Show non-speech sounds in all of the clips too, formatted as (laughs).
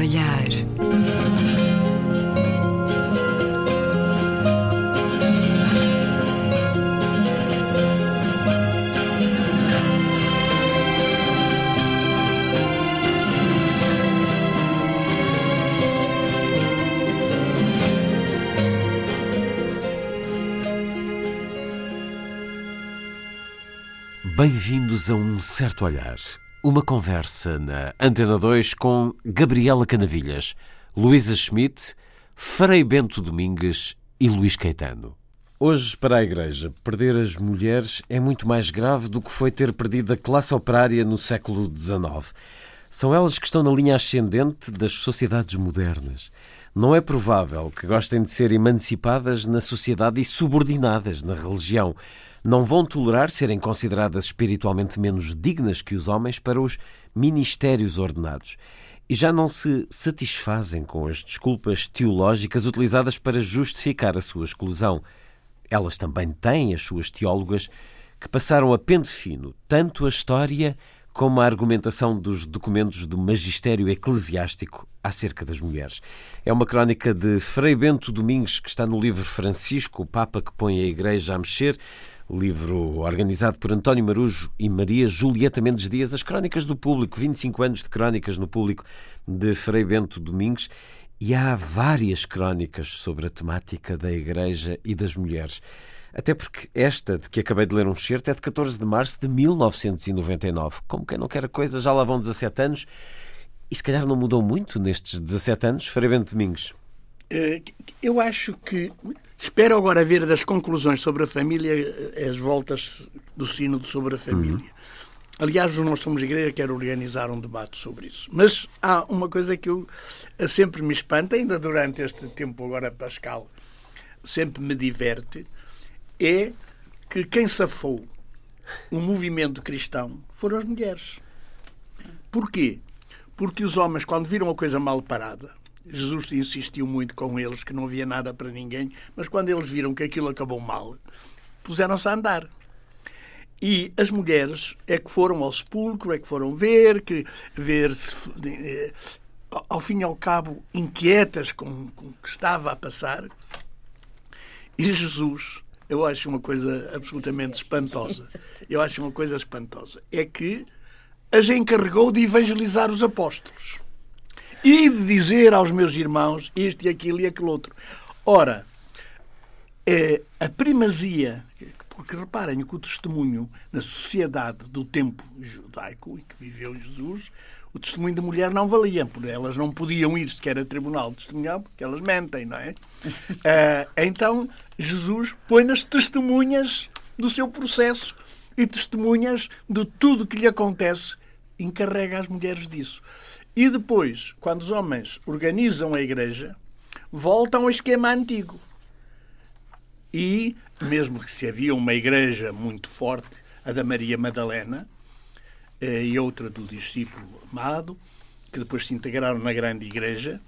olhar. Bem-vindos a um certo olhar. Uma conversa na Antena 2 com Gabriela Canavilhas, Luísa Schmidt, Frei Bento Domingues e Luís Caetano. Hoje, para a Igreja, perder as mulheres é muito mais grave do que foi ter perdido a classe operária no século XIX. São elas que estão na linha ascendente das sociedades modernas. Não é provável que gostem de ser emancipadas na sociedade e subordinadas na religião não vão tolerar serem consideradas espiritualmente menos dignas que os homens para os ministérios ordenados. E já não se satisfazem com as desculpas teológicas utilizadas para justificar a sua exclusão. Elas também têm as suas teólogas que passaram a pente fino tanto a história como a argumentação dos documentos do magistério eclesiástico acerca das mulheres. É uma crónica de Frei Bento Domingues que está no livro Francisco, o Papa que põe a Igreja a mexer, livro organizado por António Marujo e Maria Julieta Mendes Dias, As Crónicas do Público, 25 anos de crónicas no público de Frei Bento Domingues, e há várias crónicas sobre a temática da Igreja e das mulheres. Até porque esta, de que acabei de ler um certo, é de 14 de março de 1999. Como quem não quer a coisa, já lá vão 17 anos. E se calhar não mudou muito nestes 17 anos, Frei Bento Domingos. Eh, eu acho que. Espero agora ver das conclusões sobre a família eh, as voltas do sino sobre a família. Uhum. Aliás, nós somos igreja, quero organizar um debate sobre isso. Mas há uma coisa que eu eh, sempre me espanta, ainda durante este tempo agora pascal, sempre me diverte, é que quem safou o movimento cristão foram as mulheres. Porquê? Porque os homens, quando viram a coisa mal parada, Jesus insistiu muito com eles que não havia nada para ninguém, mas quando eles viram que aquilo acabou mal, puseram-se a andar. E as mulheres é que foram ao sepulcro, é que foram ver, que ver se, eh, ao fim e ao cabo inquietas com, com o que estava a passar. E Jesus, eu acho uma coisa absolutamente espantosa. Eu acho uma coisa espantosa. É que as encarregou de evangelizar os apóstolos e de dizer aos meus irmãos isto e aquilo e aquele outro. Ora, é, a primazia, porque reparem que o testemunho na sociedade do tempo judaico em que viveu Jesus, o testemunho da mulher não valia, porque elas não podiam ir sequer a tribunal testemunhar, porque elas mentem, não é? Uh, (laughs) então, Jesus põe nas testemunhas do seu processo e testemunhas de tudo o que lhe acontece, encarrega as mulheres disso. E depois, quando os homens organizam a igreja, voltam ao esquema antigo. E, mesmo que se havia uma igreja muito forte, a da Maria Madalena, eh, e outra do discípulo amado, que depois se integraram na grande igreja,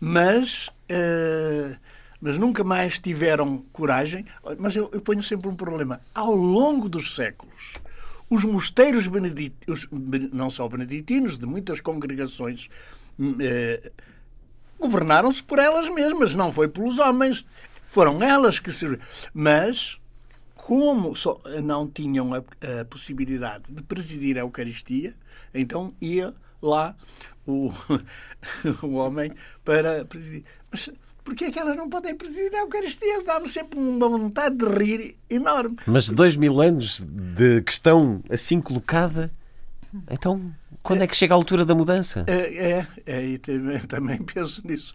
mas, uh, mas nunca mais tiveram coragem. Mas eu, eu ponho sempre um problema. Ao longo dos séculos, os mosteiros beneditinos, não só beneditinos, de muitas congregações, hum, eh, governaram-se por elas mesmas, não foi pelos homens. Foram elas que se. Mas, como só não tinham a, a possibilidade de presidir a Eucaristia, então ia lá o, (laughs) o homem para presidir. Mas porque é que elas não podem presidir a Eucaristia? Dá-me sempre uma vontade de rir enorme. Mas dois mil anos de questão assim colocada, então quando é que chega a altura da mudança? É, é, é também, também, penso nisso.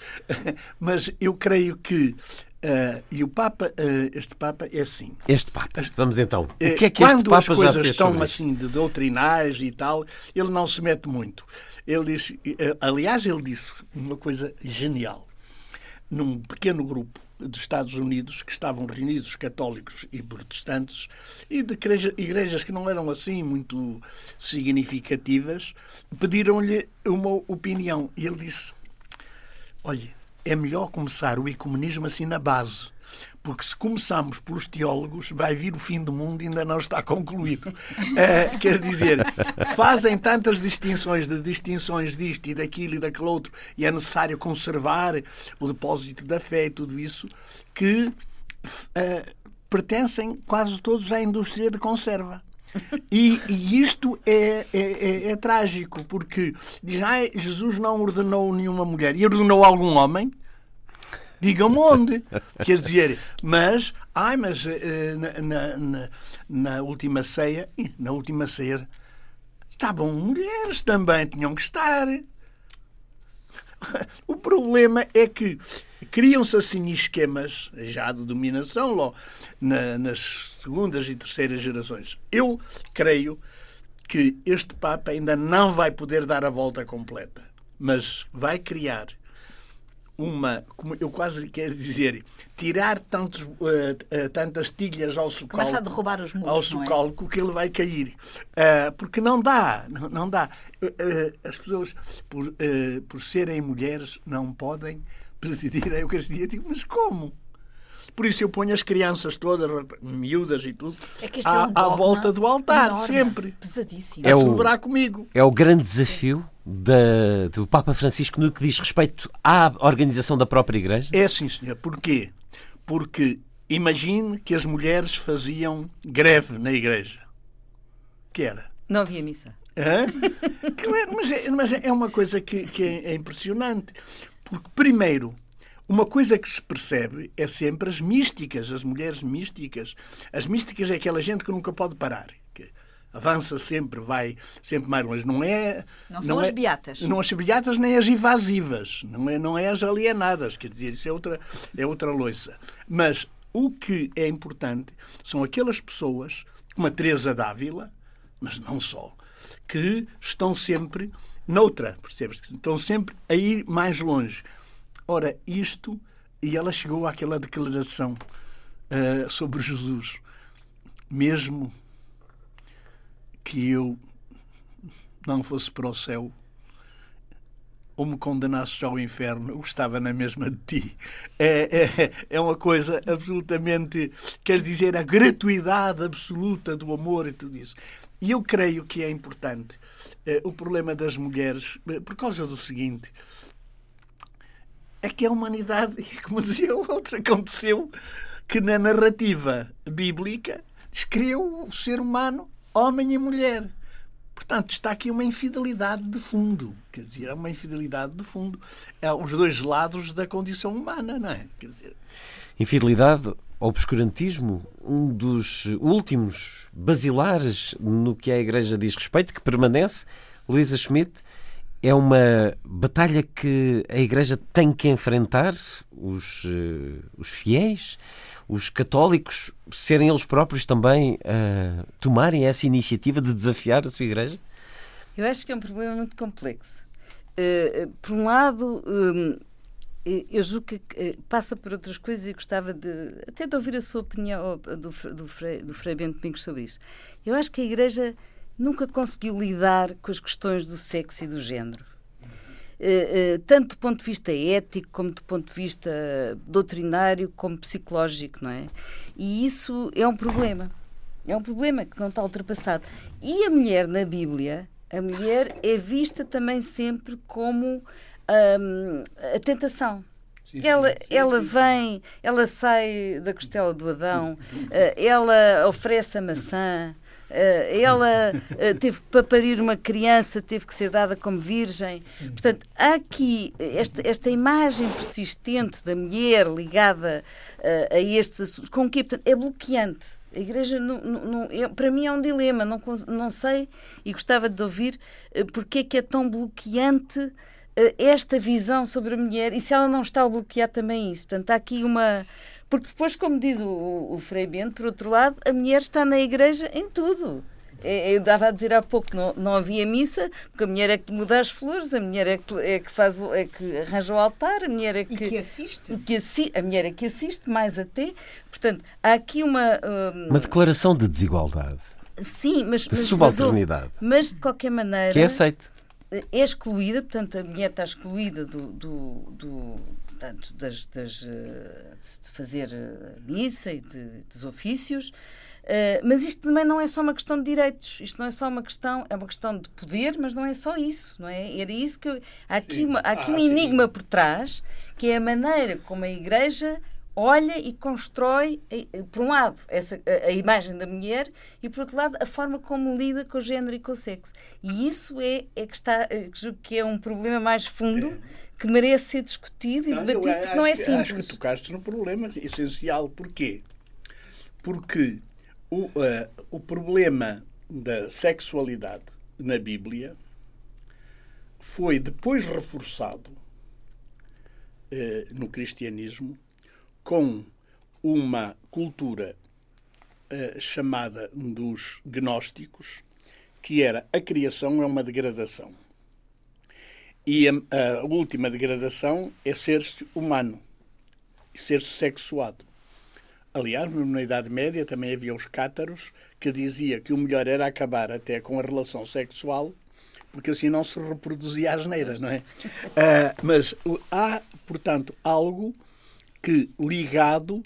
Mas eu creio que. Uh, e o Papa, uh, este Papa é assim. Este Papa, vamos então. O que é que este Papa? Quando as coisas estão assim de doutrinais e tal, ele não se mete muito. Ele diz, uh, aliás, ele disse uma coisa genial num pequeno grupo de Estados Unidos que estavam reunidos católicos e protestantes e de igrejas que não eram assim muito significativas, pediram-lhe uma opinião. E ele disse: Olha, é melhor começar o ecumenismo assim na base. Porque se começarmos pelos teólogos, vai vir o fim do mundo e ainda não está concluído. Uh, (laughs) quer dizer, fazem tantas distinções de distinções disto e daquilo e daquele outro, e é necessário conservar o depósito da fé e tudo isso, que uh, pertencem quase todos à indústria de conserva. E, e isto é, é, é, é, trágico, porque diz, ah, Jesus não ordenou nenhuma mulher. E ordenou algum homem? Digam-me onde. Quer dizer, mas, ai, mas uh, na, na, na, última ceia, na última ceia, estavam mulheres também, tinham que estar. (laughs) O problema é que criam-se assim esquemas já de dominação logo, na, nas segundas e terceiras gerações. Eu creio que este Papa ainda não vai poder dar a volta completa, mas vai criar uma, como eu quase quero dizer, tirar tantos, uh, uh, tantas tilhas ao socalco, Começa a derrubar os muros, ao socalco é? que ele vai cair. Uh, porque não dá, não, não dá. as pessoas, por, por serem mulheres, não podem presidir a Eucaristia. Digo, mas como? Por isso eu ponho as crianças todas, miúdas e tudo, é é à, um à, volta do altar, enorme, sempre. Pesadíssimo. A é celebrar o, comigo. É o grande desafio da, do Papa Francisco no que diz respeito à organização da própria Igreja? É sim, senhor. Porquê? Porque imagine que as mulheres faziam greve na Igreja. Que era? Não havia missa. Hã? (laughs) Claro, mas, é, mas é uma coisa que, que é impressionante. Porque, primeiro, uma coisa que se percebe é sempre as místicas, as mulheres místicas. As místicas é aquela gente que nunca pode parar. Que avança sempre, vai sempre mais longe. Não é. Não são não as é, beatas. Não as beatas nem as invasivas. Não é, não é as alienadas. Quer dizer, isso é outra, é outra loiça. Mas o que é importante são aquelas pessoas, como a Teresa Dávila, mas não só, que estão sempre noutra, percebes? Estão sempre a ir mais longe. Ora, isto, e ela chegou àquela declaração uh, sobre Jesus. Mesmo que eu não fosse para o céu ou me condenasses ao inferno, eu gostava na mesma de ti. É, é, é uma coisa absolutamente. Quer dizer, a gratuidade absoluta do amor e tudo isso. E eu creio que é importante eh, o problema das mulheres, eh, por causa do seguinte, é que a humanidade, (laughs) como dizia o outro, aconteceu que na narrativa bíblica descreveu o ser humano, homem e mulher. Portanto, está aqui uma infidelidade de fundo. Quer dizer, é uma infidelidade de fundo. É os dois lados da condição humana, não é? Quer dizer... Infidelidade obscurantismo, um dos últimos basilares no que a Igreja diz respeito, que permanece, Luísa Schmidt, é uma batalha que a Igreja tem que enfrentar, os, uh, os fiéis, os católicos, serem eles próprios também uh, tomarem essa iniciativa de desafiar a sua Igreja? Eu acho que é um problema muito complexo. Uh, por um lado, eu julgo que eh, passa por outras coisas e gostava de até de ouvir a sua opinião do, do, Frei, do Frei Bento Domingos sobre isso. Eu acho que a Igreja nunca conseguiu lidar com as questões do sexo e do género. Uh, uh, tanto do ponto de vista ético, como do ponto de vista doutrinário, como psicológico, não é? E isso é um problema. É um problema que não está ultrapassado. E a mulher na Bíblia, a mulher é vista também sempre como um, a tentação. Sim, ela, sim, sim, ela vem, ela sai da costela do Adão, uh, ela oferece a maçã, ela uh, teve para parir uma criança, teve que ser dada como virgem. Portanto, há aqui esta, esta imagem persistente da mulher ligada a estes assuntos, com que portanto, é bloqueante. A Igreja, não, não, é, para mim, é um dilema. Não, não sei e gostava de ouvir porque é que é tão bloqueante eh, esta visão sobre a mulher e se ela não está a bloquear também isso. Portanto, há aqui uma. Porque depois, como diz o, o, o Frei Bento, por outro lado, a mulher está na igreja em tudo. É, eu dava a dizer há pouco não, não havia missa, porque a mulher é que muda as flores, a mulher é que, é que, faz, é que arranja o altar, a mulher é que. E que assiste. Que assi, a mulher é que assiste, mais até. Portanto, há aqui uma. Um, uma declaração de desigualdade. Sim, mas. De mas, subalternidade. Mas, mas, de qualquer maneira. Que é aceito é excluída, portanto, a mulher está excluída do, do, do portanto, das, das, de fazer missa e de, dos ofícios. Uh, mas isto também não é só uma questão de direitos, isto não é só uma questão, é uma questão de poder, mas não é só isso, não é? Era isso que eu, há aqui, uma, há aqui ah, um enigma sim. por trás, que é a maneira como a Igreja olha e constrói, por um lado, essa, a, a, imagem da mulher e, por outro lado, a forma como lida com o género e com o sexo. E isso é, é que, está, que é um problema mais fundo é. Que merece ser discutido e debatido, porque não é simples. Acho que tocaste no problema essencial. Porquê? Porque o, uh, o problema da sexualidade na Bíblia foi depois reforçado uh, no cristianismo com uma cultura uh, chamada dos gnósticos, que era a criação é uma degradação. E a, a última degradação é ser-se humano, ser-se sexuado. Aliás, na Idade Média também havia os cátaros que dizia que o melhor era acabar até com a relação sexual, porque assim não se reproduzia a asneira, não é? Uh, mas há, portanto, algo que ligado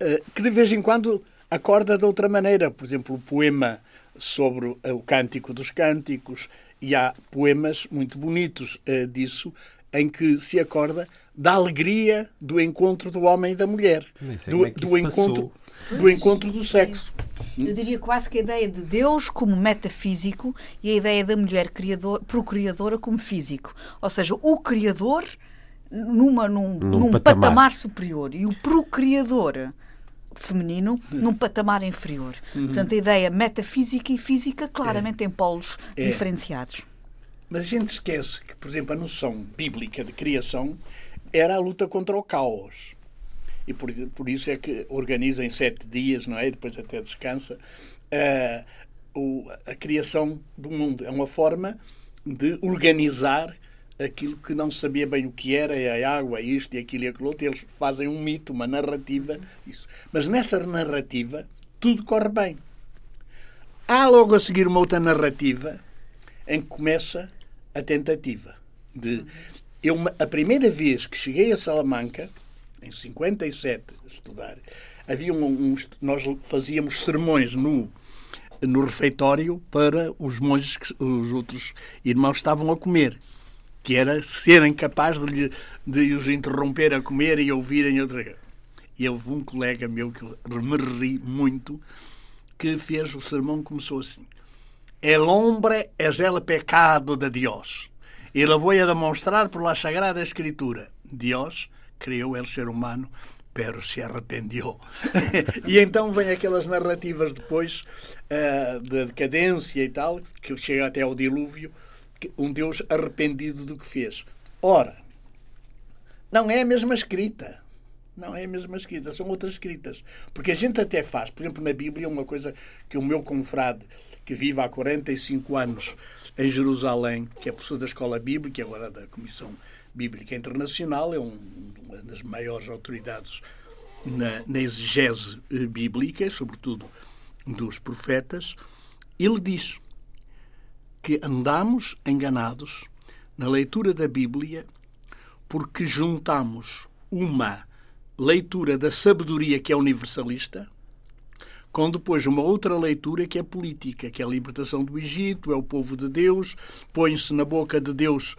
uh, que de vez em quando acorda de outra maneira. Por exemplo, o poema sobre o Cântico dos Cânticos, e há poemas muito bonitos uh, disso, em que se acorda da alegria do encontro do homem e da mulher, do, é do encontro, do encontro do sexo. Eu diria quase que a ideia de Deus como metafísico e a ideia da mulher criador, procriadora como físico. Ou seja, o criador numa, num, num, num patamar. patamar. superior e o procriador feminino num patamar inferior. Uhum. Portanto, a ideia metafísica e física claramente é. em polos é. diferenciados. Mas a gente esquece que, por exemplo, a noção bíblica de criação era a luta contra o caos. E por, por isso é que organiza em sete dias, não é? E depois até descansa. Uh, o, a criação do mundo. É uma forma de organizar aquilo que não sabia bem o que era, é a água, isto e aquilo e aquilo outro. Eles fazem um mito, uma narrativa. Isso. Mas nessa narrativa, tudo corre bem. Há logo a seguir uma outra narrativa em que começa a tentativa de eu, a primeira vez que cheguei a Salamanca, em 57, a estudar, havia um, um, nós fazíamos sermões no, no refeitório para os monges que os outros irmãos estavam a comer, que era serem capazes de, de os interromper a comer e ouvirem outra E houve um colega meu que me ri muito, que fez o sermão, começou assim: El hombre es el pecado de Dios. E lo voy a demonstrar por la Sagrada Escritura. Deus criou o ser humano, pero se arrependeu. (laughs) e então vem aquelas narrativas depois uh, da decadência e tal, que chega até ao dilúvio, um Deus arrependido do que fez. Ora, não é a mesma escrita. Não é a mesma escrita, são outras escritas. Porque a gente até faz, por exemplo, na Bíblia, uma coisa que o meu confrade, que vive há 45 anos em Jerusalém, que é professor da Escola Bíblica, agora da Comissão Bíblica Internacional, é um, uma das maiores autoridades na, na exegese eh, bíblica, sobretudo dos profetas. Ele diz que andamos enganados na leitura da Bíblia porque juntamos uma leitura da sabedoria que é universalista com depois uma outra leitura que é política, que é a libertação do Egito, é o povo de Deus, põe-se na boca de Deus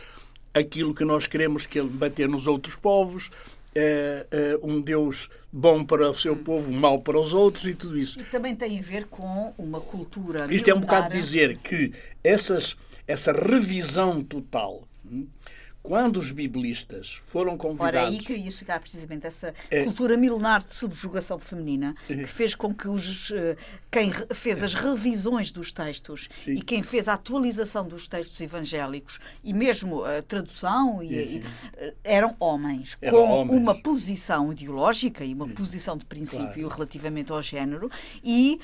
aquilo que nós queremos que ele bater nos outros povos, é, é, um Deus bom para o seu povo, mau para os outros e tudo isso. E também tem a ver com uma cultura. Isto é um bocado dizer que essas, essa revisão total hum, quando os biblistas foram convidados. Ora, aí que eu ia chegar precisamente essa é... cultura milenar de subjugação feminina é. que fez com que os, eh, quem fez as revisões dos textos Sim. e quem fez a atualização dos textos evangélicos e mesmo a tradução e, e, eh, eram homens com homens. uma posição ideológica e uma posição de princípio claro. relativamente ao género e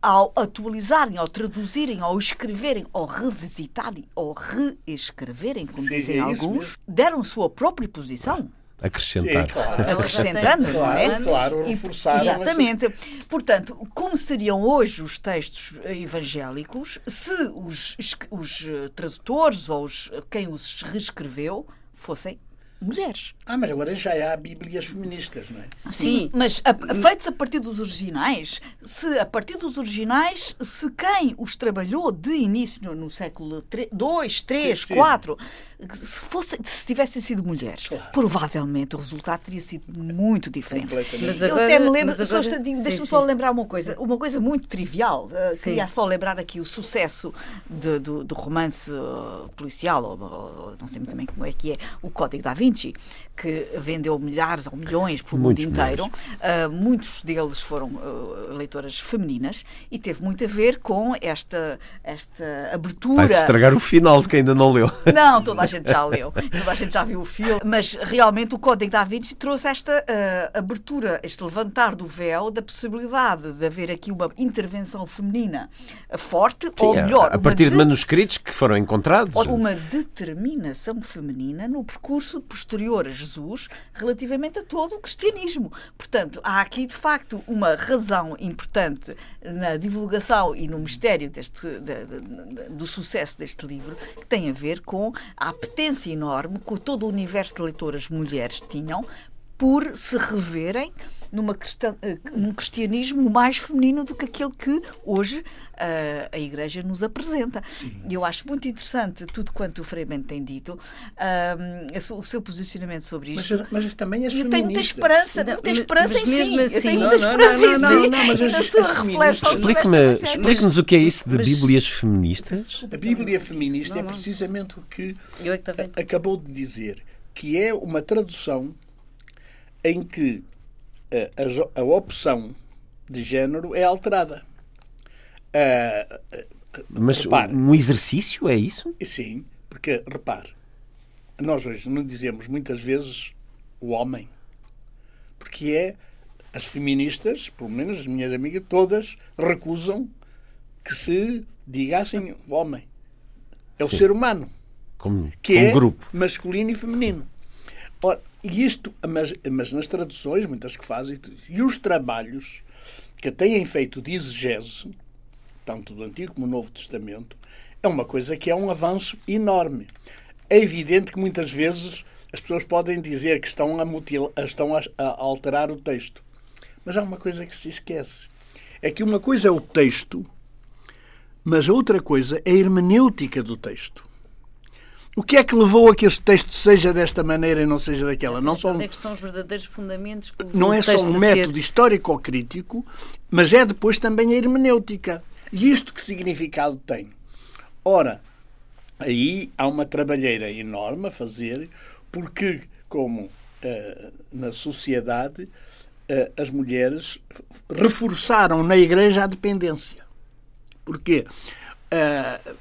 ao atualizarem, ao traduzirem, ao escreverem, ao revisitarem, ou reescreverem, como Sim, dizem é alguns, deram sua própria posição. Acrescentar. Sim, claro. (laughs) Acrescentando, não é? Claro, reforçar. Exatamente. Portanto, como seriam hoje os textos evangélicos se os, os tradutores ou os, quem os reescreveu fossem mulheres. Ah, mas agora já há bíblias feministas, não é? Sim, Sim mas a, feitos a partir dos originais, se a partir dos originais, se quem os trabalhou de início no, no século 2, 3, 4, se, fosse, se tivessem sido mulheres, claro. provavelmente o resultado teria sido muito diferente. Mas agora, Eu até me lembro, agora, deixa-me só lembrar uma coisa, uma coisa muito trivial. Uh, queria só lembrar aqui o sucesso de, do, do, romance uh, policial, ou, ou, não sei muito bem como é que é, o Código da Vinci, que vendeu milhares ou milhões pelo mundo inteiro. Uh, muitos deles foram uh, leitoras femininas e teve muito a ver com esta, esta abertura. Vai estragar o final de quem ainda não leu. Não, toda a (laughs) gente já leu, toda a gente já viu o filme, mas realmente o Código da Vinci trouxe esta uh, abertura, este levantar do véu da possibilidade de haver aqui uma intervenção feminina forte, Sim, ou melhor, a, partir de, de manuscritos que foram encontrados. Uma determinação feminina no percurso posterior a Jesus relativamente a todo o cristianismo. Portanto, há aqui de facto uma razão importante na divulgação e no mistério deste, de, de, do sucesso deste livro que tem a ver com a apetência enorme que todo o universo de leitoras mulheres tinham por se reverem numa, eh, num cristianismo mais feminino do que aquele que hoje uh, a Igreja nos apresenta. E eu acho muito interessante tudo quanto o Frei Bento tem dito, uh, o seu posicionamento sobre isto. Mas, mas também é Eu tenho muita esperança, muita esperança em si. Assim, eu tenho muita esperança em si. Na sua reflexão. Explique-nos o que é isso de Bíblias feministas. A Bíblia feminista é precisamente o que é acabou de dizer, que é uma tradução em que a, a, a opção de género é alterada. Uh, Mas repare, um exercício é isso? Sim, porque repare, nós hoje não dizemos muitas vezes o homem, porque é as feministas, pelo menos as minhas amigas, todas recusam que se digassem o homem. É o Sim. ser humano. Como, que como é grupo. masculino e feminino. Ora, isto, mas, mas nas traduções, muitas que fazem, e os trabalhos que têm feito de exegese, tanto do Antigo como do Novo Testamento, é uma coisa que é um avanço enorme. É evidente que muitas vezes as pessoas podem dizer que estão a, mutil, estão a, a alterar o texto. Mas há uma coisa que se esquece. É que uma coisa é o texto, mas outra coisa é a hermenêutica do texto. O que é que levou a que este texto seja desta maneira e não seja daquela? Não só Onde é que estão os verdadeiros fundamentos? Não é só um método ser... histórico-crítico, mas é depois também a hermenêutica. E isto que significado tem? Ora, aí há uma trabalheira enorme a fazer, porque, como uh, na sociedade, uh, as mulheres reforçaram na Igreja a dependência. Porquê? Uh,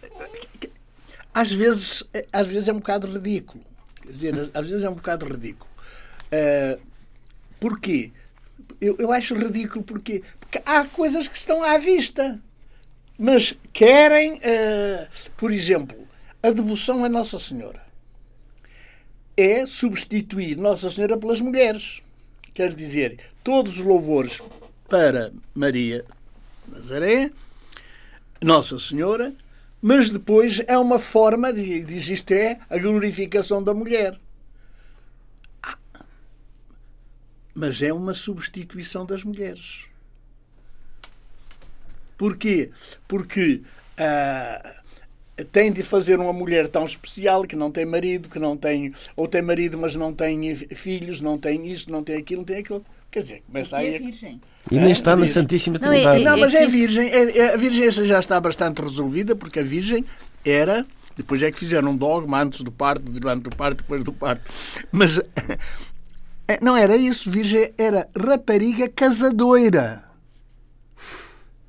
às vezes, às vezes é um bocado ridículo. Quer dizer, às vezes é um bocado ridículo. Uh, porquê? Eu, eu acho ridículo porque, porque há coisas que estão à vista mas querem, uh, por exemplo, a devoção a Nossa Senhora. É substituir Nossa Senhora pelas mulheres. Quer dizer, todos os louvores para Maria Nazaré, Nossa Senhora, mas depois é uma forma de diz isto é a glorificação da mulher. Ah, mas é uma substituição das mulheres. Porquê? Porque uh, tem de fazer uma mulher tão especial que não tem marido, que não tem. ou tem marido, mas não tem filhos, não tem isto, não tem aquilo, não tem aquilo. Quer dizer, começa aí. É virgem. E nem está na Santíssima Trindade. Não, é, é, não, mas é virgem. É, é, a virgem já está bastante resolvida, porque a virgem era. Depois é que fizeram um dogma antes do parto, durante o parto, depois do parto. Mas (laughs) é, não era isso. Virgem era rapariga casadoira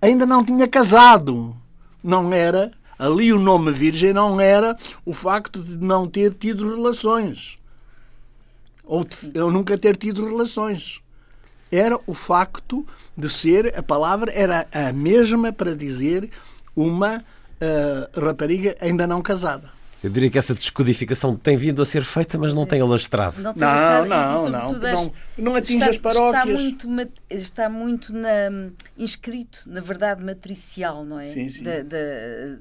ainda não tinha casado. Não era. Ali o nome virgem não era o facto de não ter tido relações. Ou de eu nunca ter tido relações. Era o facto de ser, a palavra era a mesma para dizer uma uh, rapariga ainda não casada. Eu diria que essa descodificação tem vindo a ser feita, mas não tem alastrado. Não, não, não, não, não, não atinge está, as paróquias. Está muito, está muito na, inscrito, na verdade, matricial, não é? Sim, sim. Da, da,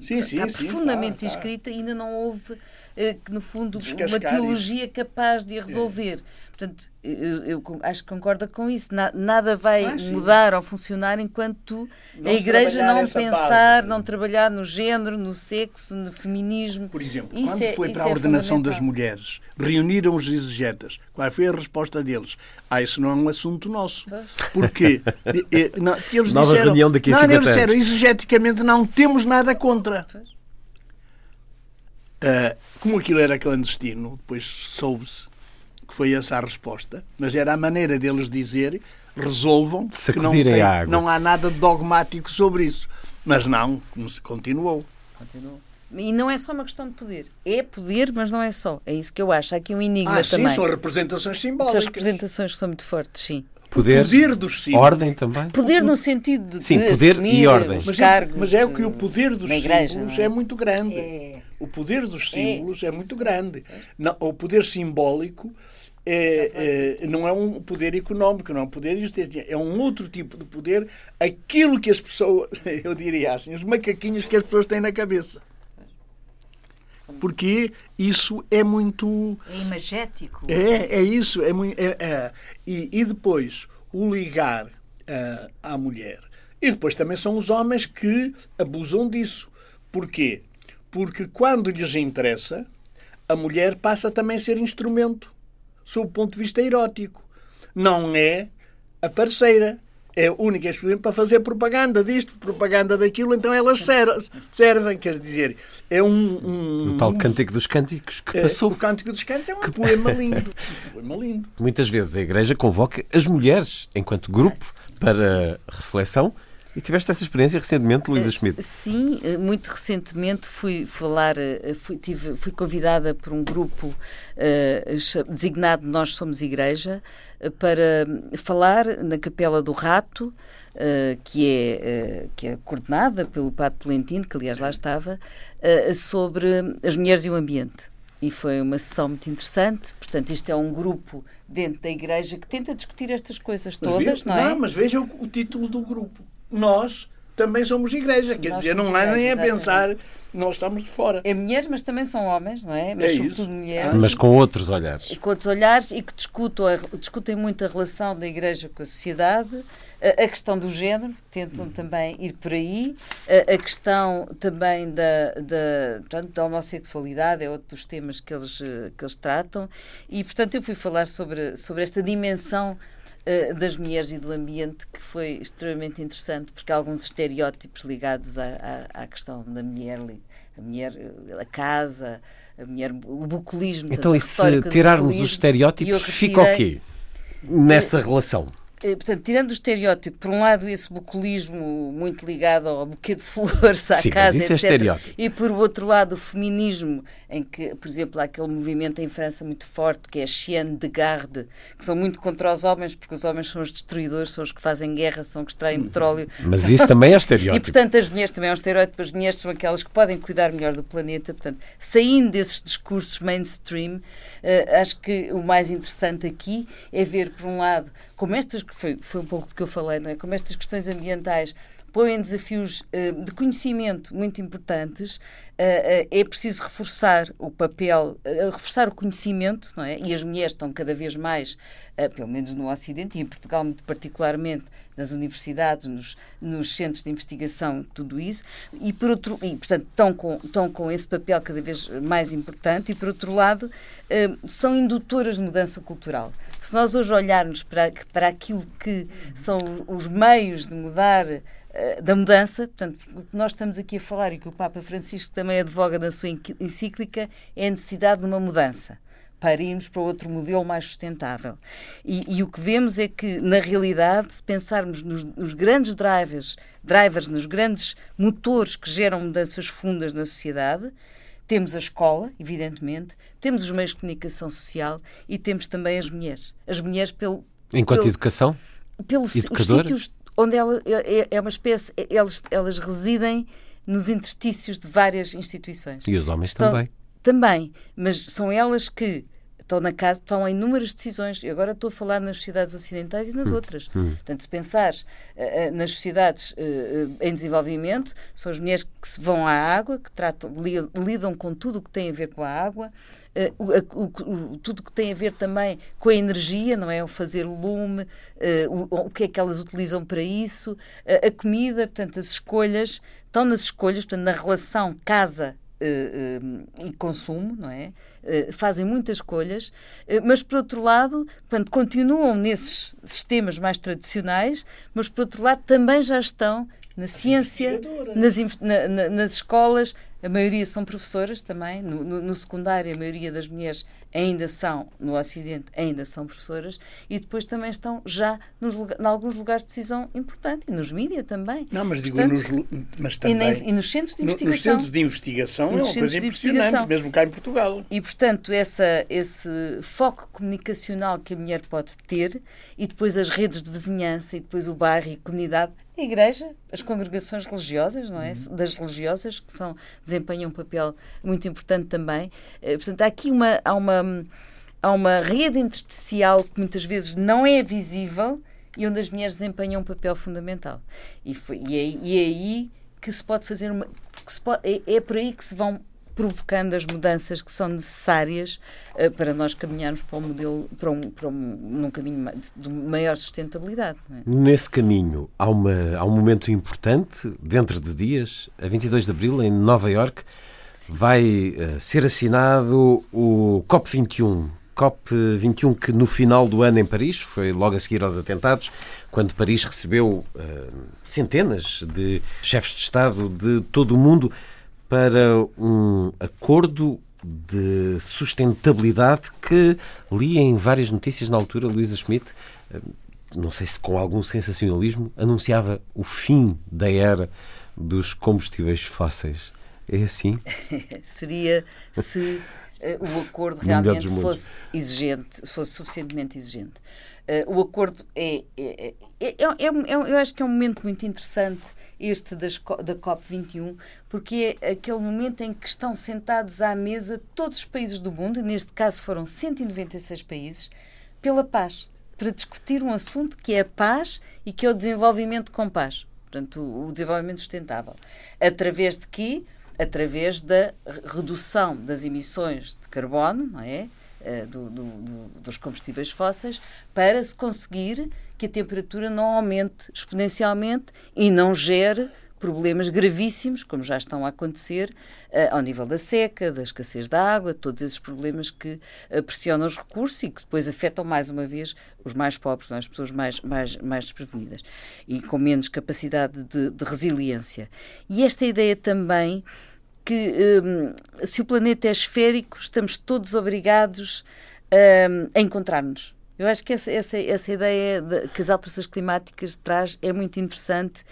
sim, sim, está sim, profundamente está, inscrita e ainda não houve eh, que, no fundo, uma teologia isso. capaz de a resolver. É. Portanto, eu, eu, acho que concorda com isso. nada vai ah, mudar ou funcionar enquanto não a Igreja não pensar, base. não trabalhar no género, no sexo, no feminismo. Por exemplo, isso quando é, foi para a é ordenação das mulheres, reuniram os exegetas. Qual foi a resposta deles? Ah, isso não é um assunto nosso. Porquê? (laughs) não, eles Nova disseram, reunião daqui a não, eles disseram, exegeticamente não temos nada contra. Uh, como aquilo era clandestino, depois soube-se que foi essa a resposta, mas era a maneira deles dizer resolvam que não, tem, não há nada dogmático sobre isso. Mas não, continuou. Continuou. E não é só uma questão de poder. É poder, mas não é só. É isso que eu acho. Há aqui um enigma ah, também. Sim, são representações simbólicas. São representações que são muito fortes, sim. Poder, poder dos símbolos. Ordem também. Poder no sentido de Sim, poder e ordem. Mas, cargos, mas é o que o poder dos igreja, símbolos é? é? muito grande. É. O poder dos é. símbolos é, é muito grande. Não, o poder simbólico é, é, não é um poder económico, não é um poder é um outro tipo de poder, aquilo que as pessoas, (laughs) eu diria assim, os macaquinhos que as pessoas têm na cabeça. Porque isso é muito. É imagético. É, é isso. É muito, é, é. E, e depois o ligar uh, à mulher. E depois também são os homens que abusam disso. Porquê? Porque quando lhes interessa, a mulher passa também a ser instrumento sob o ponto de vista erótico. Não é a parceira. É a única exclusiva para fazer propaganda disto, propaganda daquilo, então elas servem, quer dizer, é um... um o tal Cântico dos Cânticos que é, passou. O Cântico dos Cânticos é um que... poema (laughs) lindo. Um poema lindo. Muitas vezes a Igreja convoca as mulheres, enquanto grupo, para reflexão, e tiveste essa experiência recentemente, Luísa eh, Schmidt? Sim, eh, muito recentemente fui falar, eh, fui, tive, fui convidada por um grupo uh, designado Nós Somos Igreja para falar na Capela do Rato, uh, que, é, uh, que é coordenada pelo Padre Tolentino, que aliás lá estava, sobre as mulheres e o ambiente e foi uma sessão muito interessante. Portanto, isto é um grupo dentro da Igreja que tenta discutir estas coisas todas, não é? Não, mas vejam o título do grupo nós também somos igreja. Quer nós dizer, não há nem a pensar, nós estamos de fora. É mulheres, mas também são homens, não é? Mas é sobretudo isso. mulheres. Mas com outros olhares. E com outros olhares e que discutem, discutem muito a relação da igreja com a sociedade. A, questão do género, tentam também ir por aí. A, a questão também da, da, portanto, da homossexualidade é outro dos temas que eles, que eles tratam. E, portanto, eu fui falar sobre, sobre esta dimensão uh, das mulheres e do ambiente que foi extremamente interessante, porque há alguns estereótipos ligados à, à, à questão da mulher, a mulher, eh, a casa, a mulher, o bucolismo. Então, e se tirarmos os estereótipos, fica o quê nessa relação? Eh, portanto, tirando o estereótipo, por um lado, esse bucolismo muito ligado ao buquê de (laughs) flores à Sim, casa, isso etc. É estereótipo. E por outro lado, o feminismo, em que, por exemplo, há aquele movimento em França muito forte que é a Chienne de Garde, que são muito contra os homens, porque os homens são os destruidores, são os que fazem guerra, são os que extraem uhum. petróleo. Mas são... isso também é estereótipo. (laughs) E portanto, as mulheres também é um estereótipo, as mulheres são aquelas que podem cuidar melhor do planeta. Portanto, saindo desses discursos mainstream, uh, acho que o mais interessante aqui é ver, por um lado, como estas, que foi, foi um pouco o que eu falei, não é? como estas questões ambientais põem desafios uh, de conhecimento muito importantes, é preciso reforçar o papel, reforçar o conhecimento, não é? E as mulheres estão cada vez mais, pelo menos no Ocidente e em Portugal muito particularmente, nas universidades, nos, nos centros de investigação, tudo isso, e, por outro, e portanto estão com, estão com esse papel cada vez mais importante, e por outro lado, são indutoras de mudança cultural. Se nós hoje olharmos para, para aquilo que são os meios de mudar eh, da mudança, portanto, o que nós estamos aqui a falar e que o Papa Francisco também advoga na sua encíclica é a necessidade de uma mudança para irmos para outro modelo mais sustentável. E, e o que vemos é que, na realidade, se pensarmos nos, nos, grandes drivers, drivers, nos grandes motores que geram mudanças fundas na sociedade, temos a escola, evidentemente, temos os meios de comunicação social e temos também as mulheres. As mulheres pelo. Enquanto pelo, educação? Pelos sítios onde ela, é, é, é uma espécie. Elas, elas residem nos interstícios de várias instituições. E os homes Estão, também. Também, mas são elas que estão na casa, estão em inúmeras decisões. E agora estou a falar nas sociedades ocidentais e nas hum. outras. Hum. Portanto, se pensar uh, nas sociedades uh, em desenvolvimento, são as mulheres que se vão à água, que tratam, lidam com tudo o que tem a ver com a água. Uh, o, o, tudo que tem a ver também com a energia, não é? O fazer lume, uh, o, o, que é que elas utilizam para isso, uh, a comida, portanto, as escolhas, estão nas escolhas, portanto, na relação casa e consumo, não é? fazem muitas escolhas, mas por outro lado, quando continuam nesses sistemas mais tradicionais, mas por outro lado também já estão na ciência, nas, na, na, nas escolas, a maioria são professoras também, no, no, no, secundário a maioria das mulheres ainda são, no Ocidente, ainda são professoras, e depois também estão já nos, em alguns lugares de decisão importante, e nos mídias também. Não, mas digo, Portanto, nos, mas também, e, nem, e, nos centros de investigação. Nos centros de investigação é uma coisa impressionante, mesmo cá em Portugal. E, portanto, essa, esse foco comunicacional que a mulher pode ter, e depois as redes de vizinhança, e depois o bairro e a comunidade, a Igreja, as congregações religiosas, não é? Uhum. Das religiosas, que são, desempenham um papel muito importante também. Eh, portanto, há aqui uma, há uma, há uma rede intersticial que muitas vezes não é visível e onde as mulheres desempenham um papel fundamental. E, foi, e, é, e é aí que se pode fazer uma. Que se pode, é, é por aí que se vão provocando as mudanças que são necessárias uh, para nós caminharmos para um modelo, para um, para um num caminho de maior sustentabilidade. É? Nesse caminho há, uma, há um momento importante, dentro de dias, a 22 de abril, em Nova Iorque, vai uh, ser assinado o COP21. COP21 que no final do ano em Paris, foi logo a seguir aos atentados, quando Paris recebeu uh, centenas de chefes de Estado de todo o mundo, para um acordo de sustentabilidade que li em várias notícias na altura, Luísa Schmidt, eh, não sei se com algum sensacionalismo, anunciava o fim da era dos combustíveis fósseis. É assim? (laughs) Seria se uh, o acordo realmente fosse exigente, fosse suficientemente exigente. Uh, o acordo é é, é, é, é, eu acho que é um momento muito interessante este das, da COP21, porque é aquele momento em que estão sentados à mesa todos os países do mundo, neste caso foram 196 países, pela paz, para discutir um assunto que é a paz e que é o desenvolvimento com paz. Portanto, o desenvolvimento sustentável. Através de quê? Através da redução das emissões de carbono, não é? Eh, do, do, do, dos combustíveis fósseis para se conseguir que a temperatura não aumente exponencialmente e não gere problemas gravíssimos, como já estão a acontecer, uh, ao nível da seca, da escassez da água, todos esses problemas que uh, pressionam os recursos e que depois afetam mais uma vez os mais pobres, é? as pessoas mais, mais, mais desprevenidas e com menos capacidade de, de resiliência. E esta ideia também que um, se o planeta é esférico, estamos todos obrigados um, a encontrar-nos. Eu acho que essa, essa, essa ideia de, que as alterações climáticas traz é muito interessante.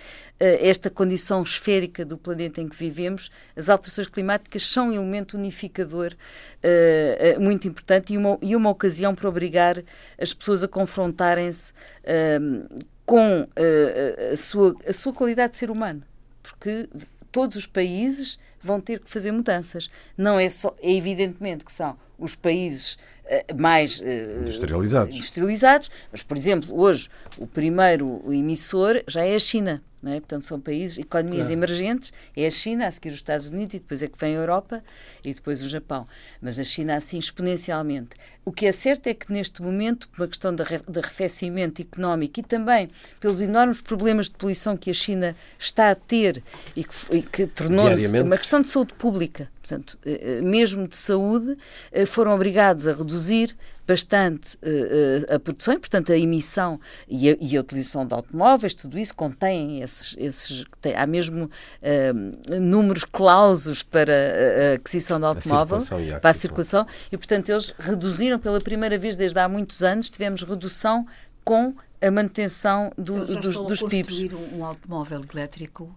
Uh, esta condição esférica do planeta em que vivemos, as alterações climáticas são um elemento unificador uh, uh, muito importante e uma, e uma ocasião para obrigar as pessoas a confrontarem-se hum, com a, sua, a sua qualidade de ser humano. Porque todos os países vão ter que fazer mudanças. Não é só, é evidentemente que são os países uh, mais uh, industrializados. industrializados, mas, por exemplo, hoje o primeiro emissor já é a China. É? Portanto, são países, economias claro. emergentes, é a China, a seguir os Estados Unidos, e depois é que vem a Europa e depois o Japão. Mas a China, assim, exponencialmente. O que é certo é que, neste momento, por uma questão de, de arrefecimento económico e também pelos enormes problemas de poluição que a China está a ter e que, que tornou-se uma questão de saúde pública, portanto, eh, eh, mesmo de saúde, eh, foram obrigados a reduzir bastante uh, a produção, e, portanto, a emissão e a, e a, utilização de automóveis, tudo isso contém esses. esses tem, há mesmo uh, números clausos para a aquisição de automóvel, a para a circulação, e, portanto, eles reduziram pela primeira vez desde há muitos anos, tivemos redução com a manutenção do, dos, dos PIBs. Um, um automóvel elétrico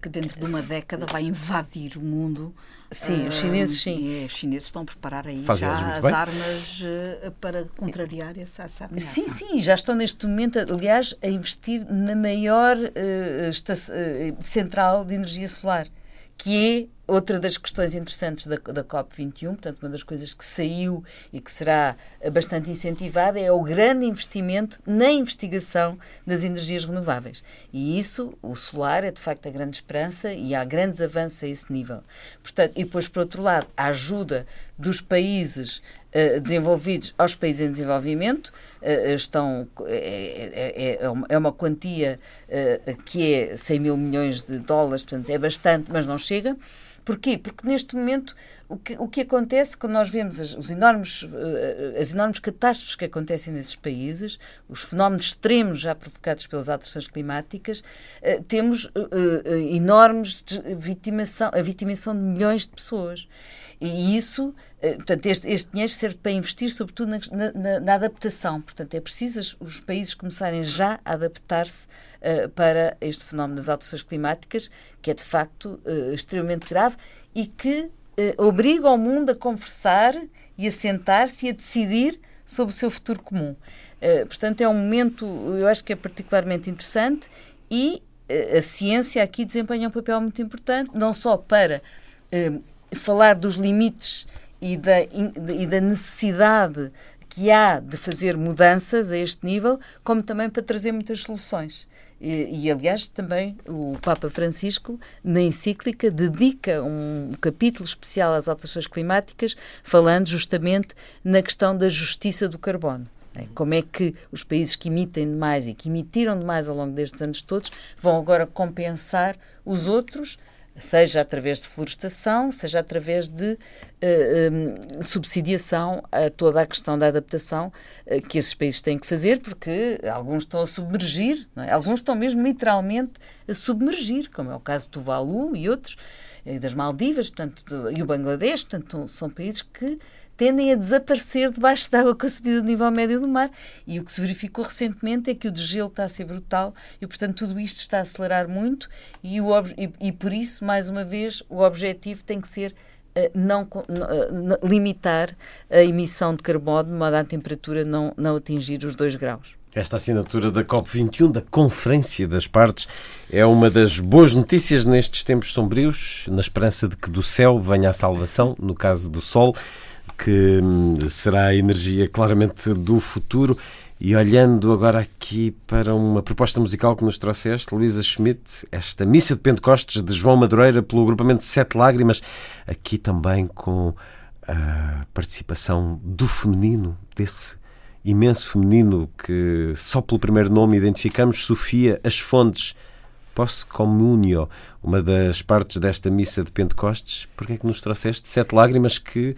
que dentro de uma década vai invadir o mundo. Sim, os chineses sim. Os chineses estão a preparar aí Fazem já as bem. armas uh, para contrariar essa, essa ameaça. Sim, sim, já estão neste momento, aliás, a investir na maior uh, estação, uh, central de energia solar, que outra das questões interessantes da, da COP21, portanto, uma das coisas que saiu e que será bastante incentivada é o grande investimento na investigação das energias renováveis. E isso, o solar, é de facto a grande esperança e há grandes avanços a esse nível. Portanto, e depois, por outro lado, a ajuda dos países uh, desenvolvidos aos países em desenvolvimento estão é, é, é, uma quantia que é 100 mil milhões de dólares, portanto é bastante, mas não chega. Porquê? Porque neste momento o que, o que acontece quando nós vemos as, os enormes, uh, as enormes catástrofes que acontecem nesses países, os fenómenos extremos já provocados pelas alterações climáticas, uh, temos enormes vitimação, a vitimação de milhões de pessoas. E isso, portanto, este, este dinheiro serve para investir sobretudo na, na, na adaptação. Portanto, é preciso os países começarem já a adaptar-se uh, para este fenómeno das alterações climáticas, que é de facto uh, extremamente grave e que obriga o mundo a conversar e a sentar-se e a decidir sobre o seu futuro comum. portanto, é um momento, eu acho que é particularmente interessante e a ciência aqui desempenha um papel muito importante, não só para falar dos limites e da, e da necessidade que há de fazer mudanças a este nível, como também para trazer muitas soluções. E, e, aliás, também o Papa Francisco, na encíclica, dedica um capítulo especial às alterações climáticas, falando justamente na questão da justiça do carbono. É, como é que os países que emitem demais e que emitiram demais ao longo destes anos todos vão agora compensar os outros seja através de florestação, seja através de eh, eh, subsidiação a toda a questão da adaptação uh, que esses países têm que fazer, porque alguns estão a submergir, é? alguns estão mesmo literalmente a submergir, como é o caso do Tuvalu e outros, e das Maldivas portanto, e o Bangladesh, portanto, são países que tendem a desaparecer debaixo d'água com a subida do nível médio do mar. E o que se verificou recentemente é que o desgelo está a ser brutal e, portanto, tudo isto está a acelerar muito e, o, e, e por isso, mais uma vez, o objetivo tem que ser uh, não, uh, limitar a emissão de carbono de modo a temperatura não, não atingir os 2 graus. Esta assinatura da COP21, da Conferência das Partes, é uma das boas notícias nestes tempos sombrios, na esperança de que do céu venha a salvação, no caso do Sol que hum, será a energia claramente do futuro. E olhando agora aqui para uma proposta musical que nos trouxeste, Luísa Schmidt, esta Missa de Pentecostes de João Madureira pelo agrupamento Sete Lágrimas, aqui também com a participação do feminino, desse imenso feminino que só pelo primeiro nome identificamos, Sofia As Fontes, Posse Comunio, uma das partes desta Missa de Pentecostes. Porque é que nos trouxeste Sete Lágrimas que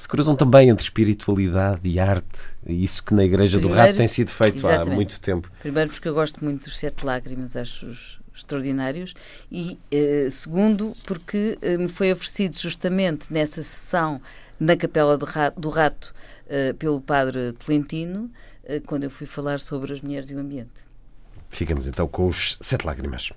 se cruzam também entre espiritualidade e arte, isso que na Igreja Primeiro, do Rato tem sido feito exatamente. há muito tempo. Primeiro, porque eu gosto muito dos Sete Lágrimas, acho-os extraordinários, e eh, segundo, porque eh, me foi oferecido justamente nessa sessão na Capela do Rato, do Rato eh, pelo Padre Tolentino, eh, quando eu fui falar sobre as mulheres e o ambiente. Ficamos então com os Sete Lágrimas.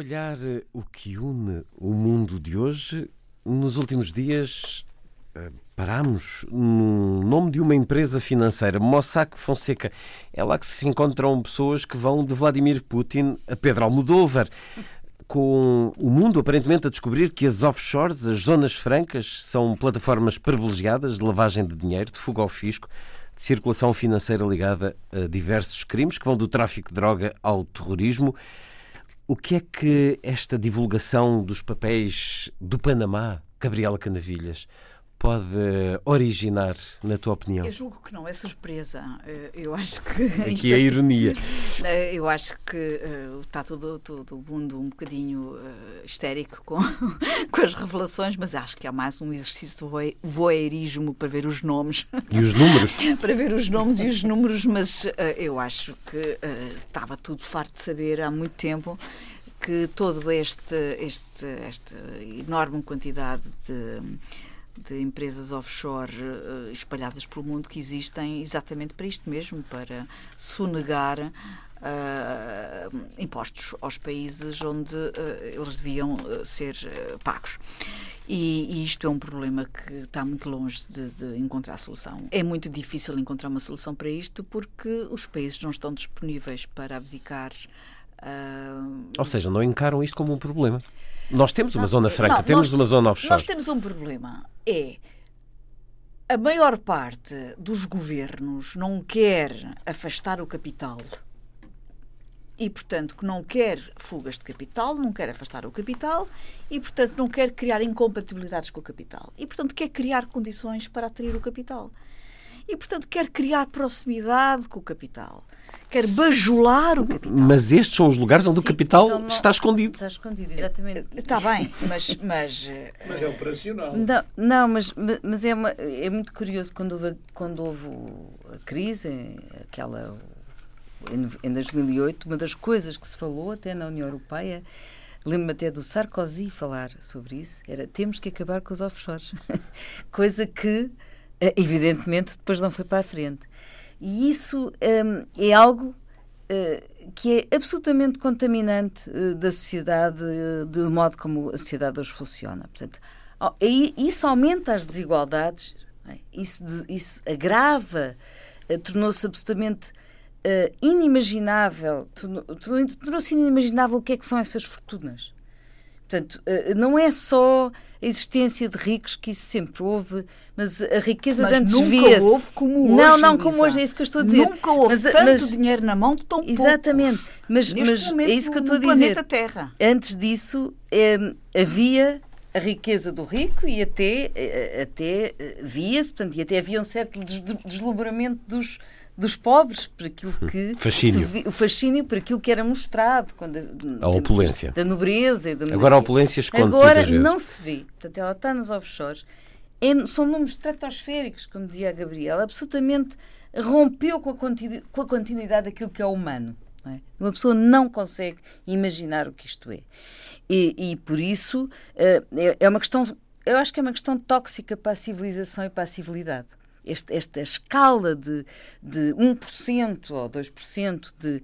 Olhar eh, o que une o mundo de hoje, nos últimos dias eh, paramos no nome de uma empresa financeira, Mossack Fonseca. É lá que se encontram pessoas que vão de Vladimir Putin a Pedro Almodóvar. Com o mundo aparentemente a descobrir que as offshores, as zonas francas, são plataformas privilegiadas de lavagem de dinheiro, de fuga ao fisco, de circulação financeira ligada a diversos crimes que vão do tráfico de droga ao terrorismo. O que é que esta divulgação dos papéis do Panamá, Gabriela Canavilhas, pode originar, na tua opinião? Eu julgo que não é surpresa. Eh, eu acho que. Aqui é a ironia. (laughs) Eh, eu acho que uh, está todo, todo o mundo um bocadinho uh, histérico com, (laughs) com as revelações, mas acho que é mais um exercício de voyeurismo para ver os nomes. E os números? (laughs) para ver os nomes e os números, mas uh, eu acho que estava tudo farto de saber há muito tempo que todo este, este esta enorme quantidade de de empresas offshore uh, espalhadas pelo mundo que existem exatamente para isto mesmo, para sonegar uh, impostos aos países onde uh, eles deviam ser pagos. E, e, isto é um problema que está muito longe de, de, encontrar solução. É muito difícil encontrar uma solução para isto porque os países não estão disponíveis para abdicar. Ou seja, não encaram isto como um problema. Nós temos uma zona franca, não, temos nós, uma zona offshore. Nós temos um problema. É a maior parte dos governos não quer afastar o capital e, portanto, que não quer fugas de capital, não quer afastar o capital e, portanto, não quer criar incompatibilidades com o capital. E, portanto, quer criar condições para atrair o capital. E, portanto, quer criar proximidade com o capital quer bajular o capital. Mas estes são os lugares onde Sim, o capital então não, está escondido. Está escondido, exatamente. Está bem, mas. Mas, (laughs) eh, mas é operacional. Não, não mas, mas é, uma, é muito curioso quando houve, quando houve a crise, aquela. Em 2008, uma das coisas que se falou até na União Europeia lembro-me até do Sarkozy falar sobre isso, era temos que acabar com os offshores. (laughs) Coisa que, eh, evidentemente, depois não foi para a frente. E isso um, é algo uh, que é absolutamente contaminante uh, da sociedade, do modo como a sociedade hoje funciona. Portanto, isso aumenta as desigualdades, é? isso, isso, agrava, tornou-se absolutamente inimaginável, tornou-se inimaginável o que é que são essas fortunas. Portanto, não é só a existência de ricos, que isso sempre houve, mas a riqueza mas de antes via houve como hoje. Não, não como hoje, é isso que eu estou a dizer. Nunca houve mas, tanto mas, dinheiro na mão de tão Exatamente, mas, mas é isso que eu estou a dizer. Terra. Antes disso, é, havia a riqueza do rico e até, eh, até eh, via-se, portanto, e até havia um certo deslumbramento dos dos pobres por aquilo que fascínio. Vi, o fascínio por aquilo que era mostrado quando a opulência. da nobreza e da agora a opulência esconde-se agora não se vê. Portanto ela está nos offshores. É, são números estratosféricos como dizia a Gabriela. Absolutamente rompeu com a, com a continuidade daquilo que é humano é? uma pessoa não consegue imaginar o que isto é. E, e por isso eh, é, é uma questão eu acho que é uma questão tóxica para a civilização e para a civilidade este, esta escala de, de 1% ou 2% de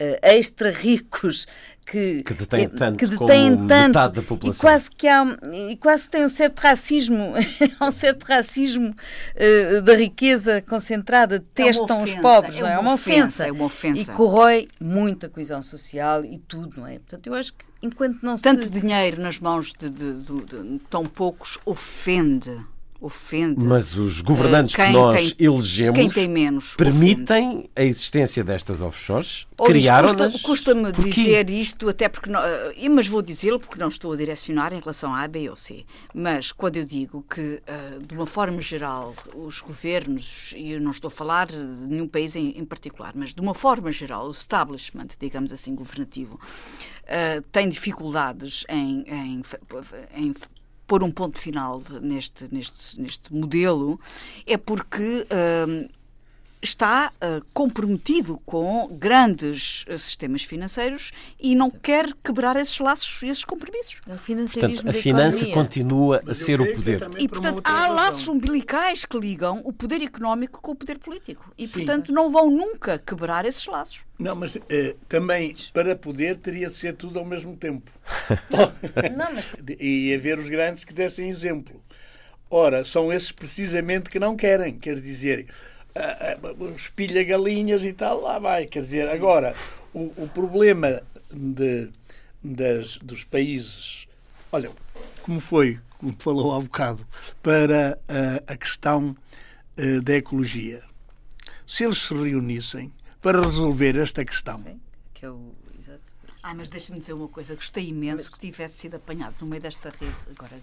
uh, extra ricos que, que detêm eh, tanto, que detêm como tanto metade da população. E quase que há e quase que tem um certo racismo, (laughs) um certo racismo uh, da riqueza concentrada, testam é os pobres, é, não é? é uma ofensa, é uma ofensa. E corrói muito a coesão social e tudo, não é? Portanto, eu acho que enquanto não tanto se... dinheiro nas mãos de, de, de, de tão poucos ofende ofende. Mas os governantes que nós tem, elegemos menos, permitem ofende. a existência destas offshores? Criaram-nas? Custa-me dizer isto, até porque. Não, eh, mas vou dizê-lo porque não estou a direcionar em relação a A, B ou C. Mas quando eu digo que, uh, de uma forma geral, os governos, e eu não estou a falar de nenhum país em, em particular, mas de uma forma geral, o establishment, digamos assim, governativo, uh, tem dificuldades em, em, em pôr um ponto final neste, neste, neste modelo é porque hum, está uh, comprometido com grandes uh, sistemas financeiros e não quer quebrar esses laços, esses compromissos. É portanto, a finança continua a ser o poder. E, portanto, há laços umbilicais que ligam o poder económico com o poder político. E, Sim. portanto, não vão nunca quebrar esses laços. Não, mas eh, também para poder teria de ser tudo ao mesmo tempo. (laughs) não, mas... E haver os grandes que dessem exemplo. Ora, são esses precisamente que não querem. Quer dizer, espilha galinhas e tal, lá vai. Quer dizer, agora, o, o problema de, das, dos países. Olha, como foi, como falou há bocado, para a, a questão uh, da ecologia. Se eles se reunissem para resolver esta questão. Sim, que é o ah, mas deixa-me dizer uma coisa. Gostei imenso mas... que tivesse sido apanhado no meio desta rede. Agora,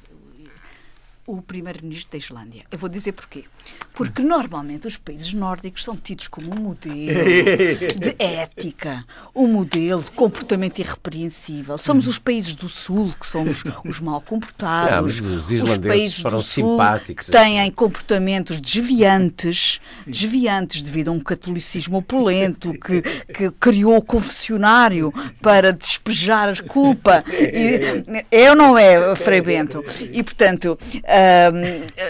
o primeiro-ministro da Islândia. Eu vou dizer porquê. Porque normalmente os países nórdicos são tidos como um modelo (laughs) de ética, um modelo de comportamento irrepreensível. Somos os países do Sul que somos os mal comportados. Não, os, os países foram do simpáticos. Sul têm comportamentos desviantes, desviantes devido a um catolicismo opulento que, que criou o confessionário para despejar a culpa. E, é ou não é, Frei Bento? E, portanto,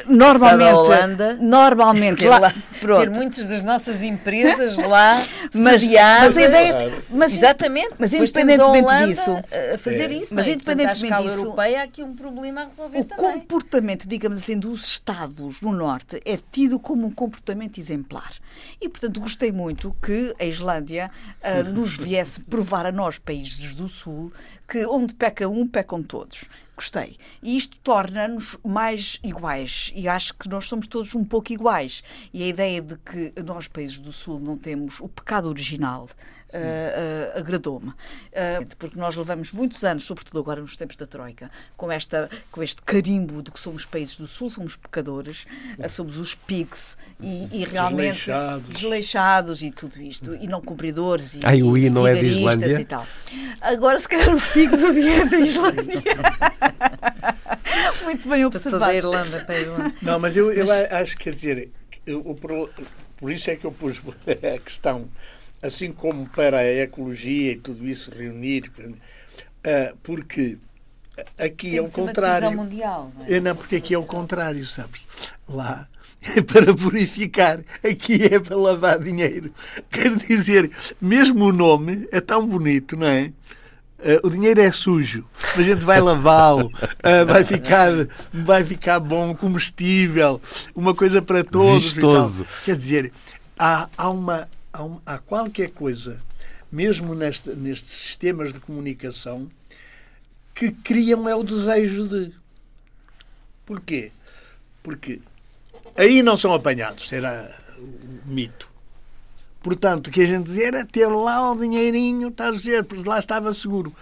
normalmente, Holanda, normalmente ter, lá, ter muitas das nossas empresas lá (laughs) mas, mas a ideia, mas, exatamente, mas independentemente a disso, a fazer é. isso, mas é? independentemente Portanto, disso, europeia há aqui um problema a resolver o também. comportamento, digamos assim, dos estados no norte é tido como um comportamento exemplar. E portanto gostei muito que a Islândia uh, nos viesse provar a nós países do sul que onde peca um pecam todos gostei. E isto torna-nos mais iguais. E acho que nós somos todos um pouco iguais. E a ideia de que nós, países do Sul, não temos o pecado original uh, uh, agradou-me. Uh, porque nós levamos muitos anos, sobretudo agora nos tempos da Troika, com, esta, com este carimbo de que somos países do Sul, somos pecadores, somos os pigs e, e realmente desleixados. desleixados. e tudo isto, e não cumpridores e, Ai, o I não é de Islândia? e tal. Agora, se calhar, o pigs vier da (laughs) Islândia. Muito bem observado. da Irlanda para a Irlanda. Não, mas eu, eu acho, quer dizer, eu, por isso é que eu pus (laughs) a questão assim como para a ecologia e tudo isso reunir, eh, porque aqui Tem é o contrário. Mundial, não, é? não, porque aqui é o contrário, sabes? Lá é (laughs) para purificar, aqui é para lavar dinheiro. (laughs) Quer dizer, mesmo o nome é tão bonito, não é? Uh, o dinheiro é sujo, a gente vai lavá-lo, uh, (laughs) vai, ficar, vai ficar bom, comestível, uma coisa para todos. Vistoso. Quer dizer, há, há, uma, há, um, há qualquer coisa, mesmo neste, nestes sistemas de comunicação, que criam é o desejo de. Porquê? Porque aí não são apanhados, era o mito. Portanto, o que a gente dizia era ter lá o dinheirinho, estás a ver, porque lá estava seguro.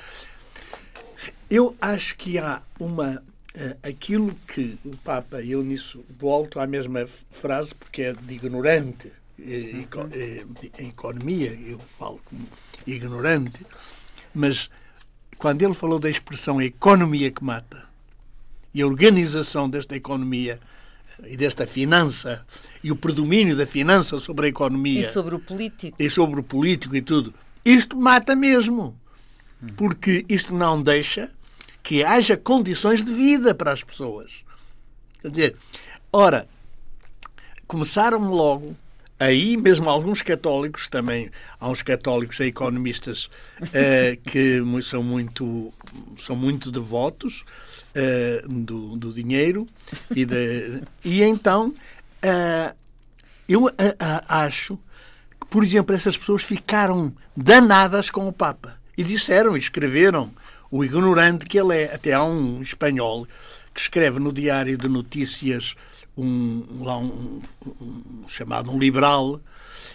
Eu acho que há uma. Uh, aquilo que o Papa, eu nisso volto à mesma frase, porque é de ignorante em economia, eu falo como ignorante, mas quando ele falou da expressão economia que mata e a organização desta economia e desta finança e o predomínio da finança sobre a economia e sobre o político. e sobre o político e tudo isto mata mesmo. Porque isto não deixa que haja condições de vida para as pessoas. Quer dizer ora começaram logo aí mesmo alguns católicos também há uns católicos e economistas uh, que são muito são muito devotos uh, do, do, dinheiro e, de, e então uh, eu acho que por exemplo essas pessoas ficaram danadas com o Papa e disseram e escreveram o ignorante que ele é. Até há um espanhol que escreve no diário de notícias um, lá um, um, chamado um liberal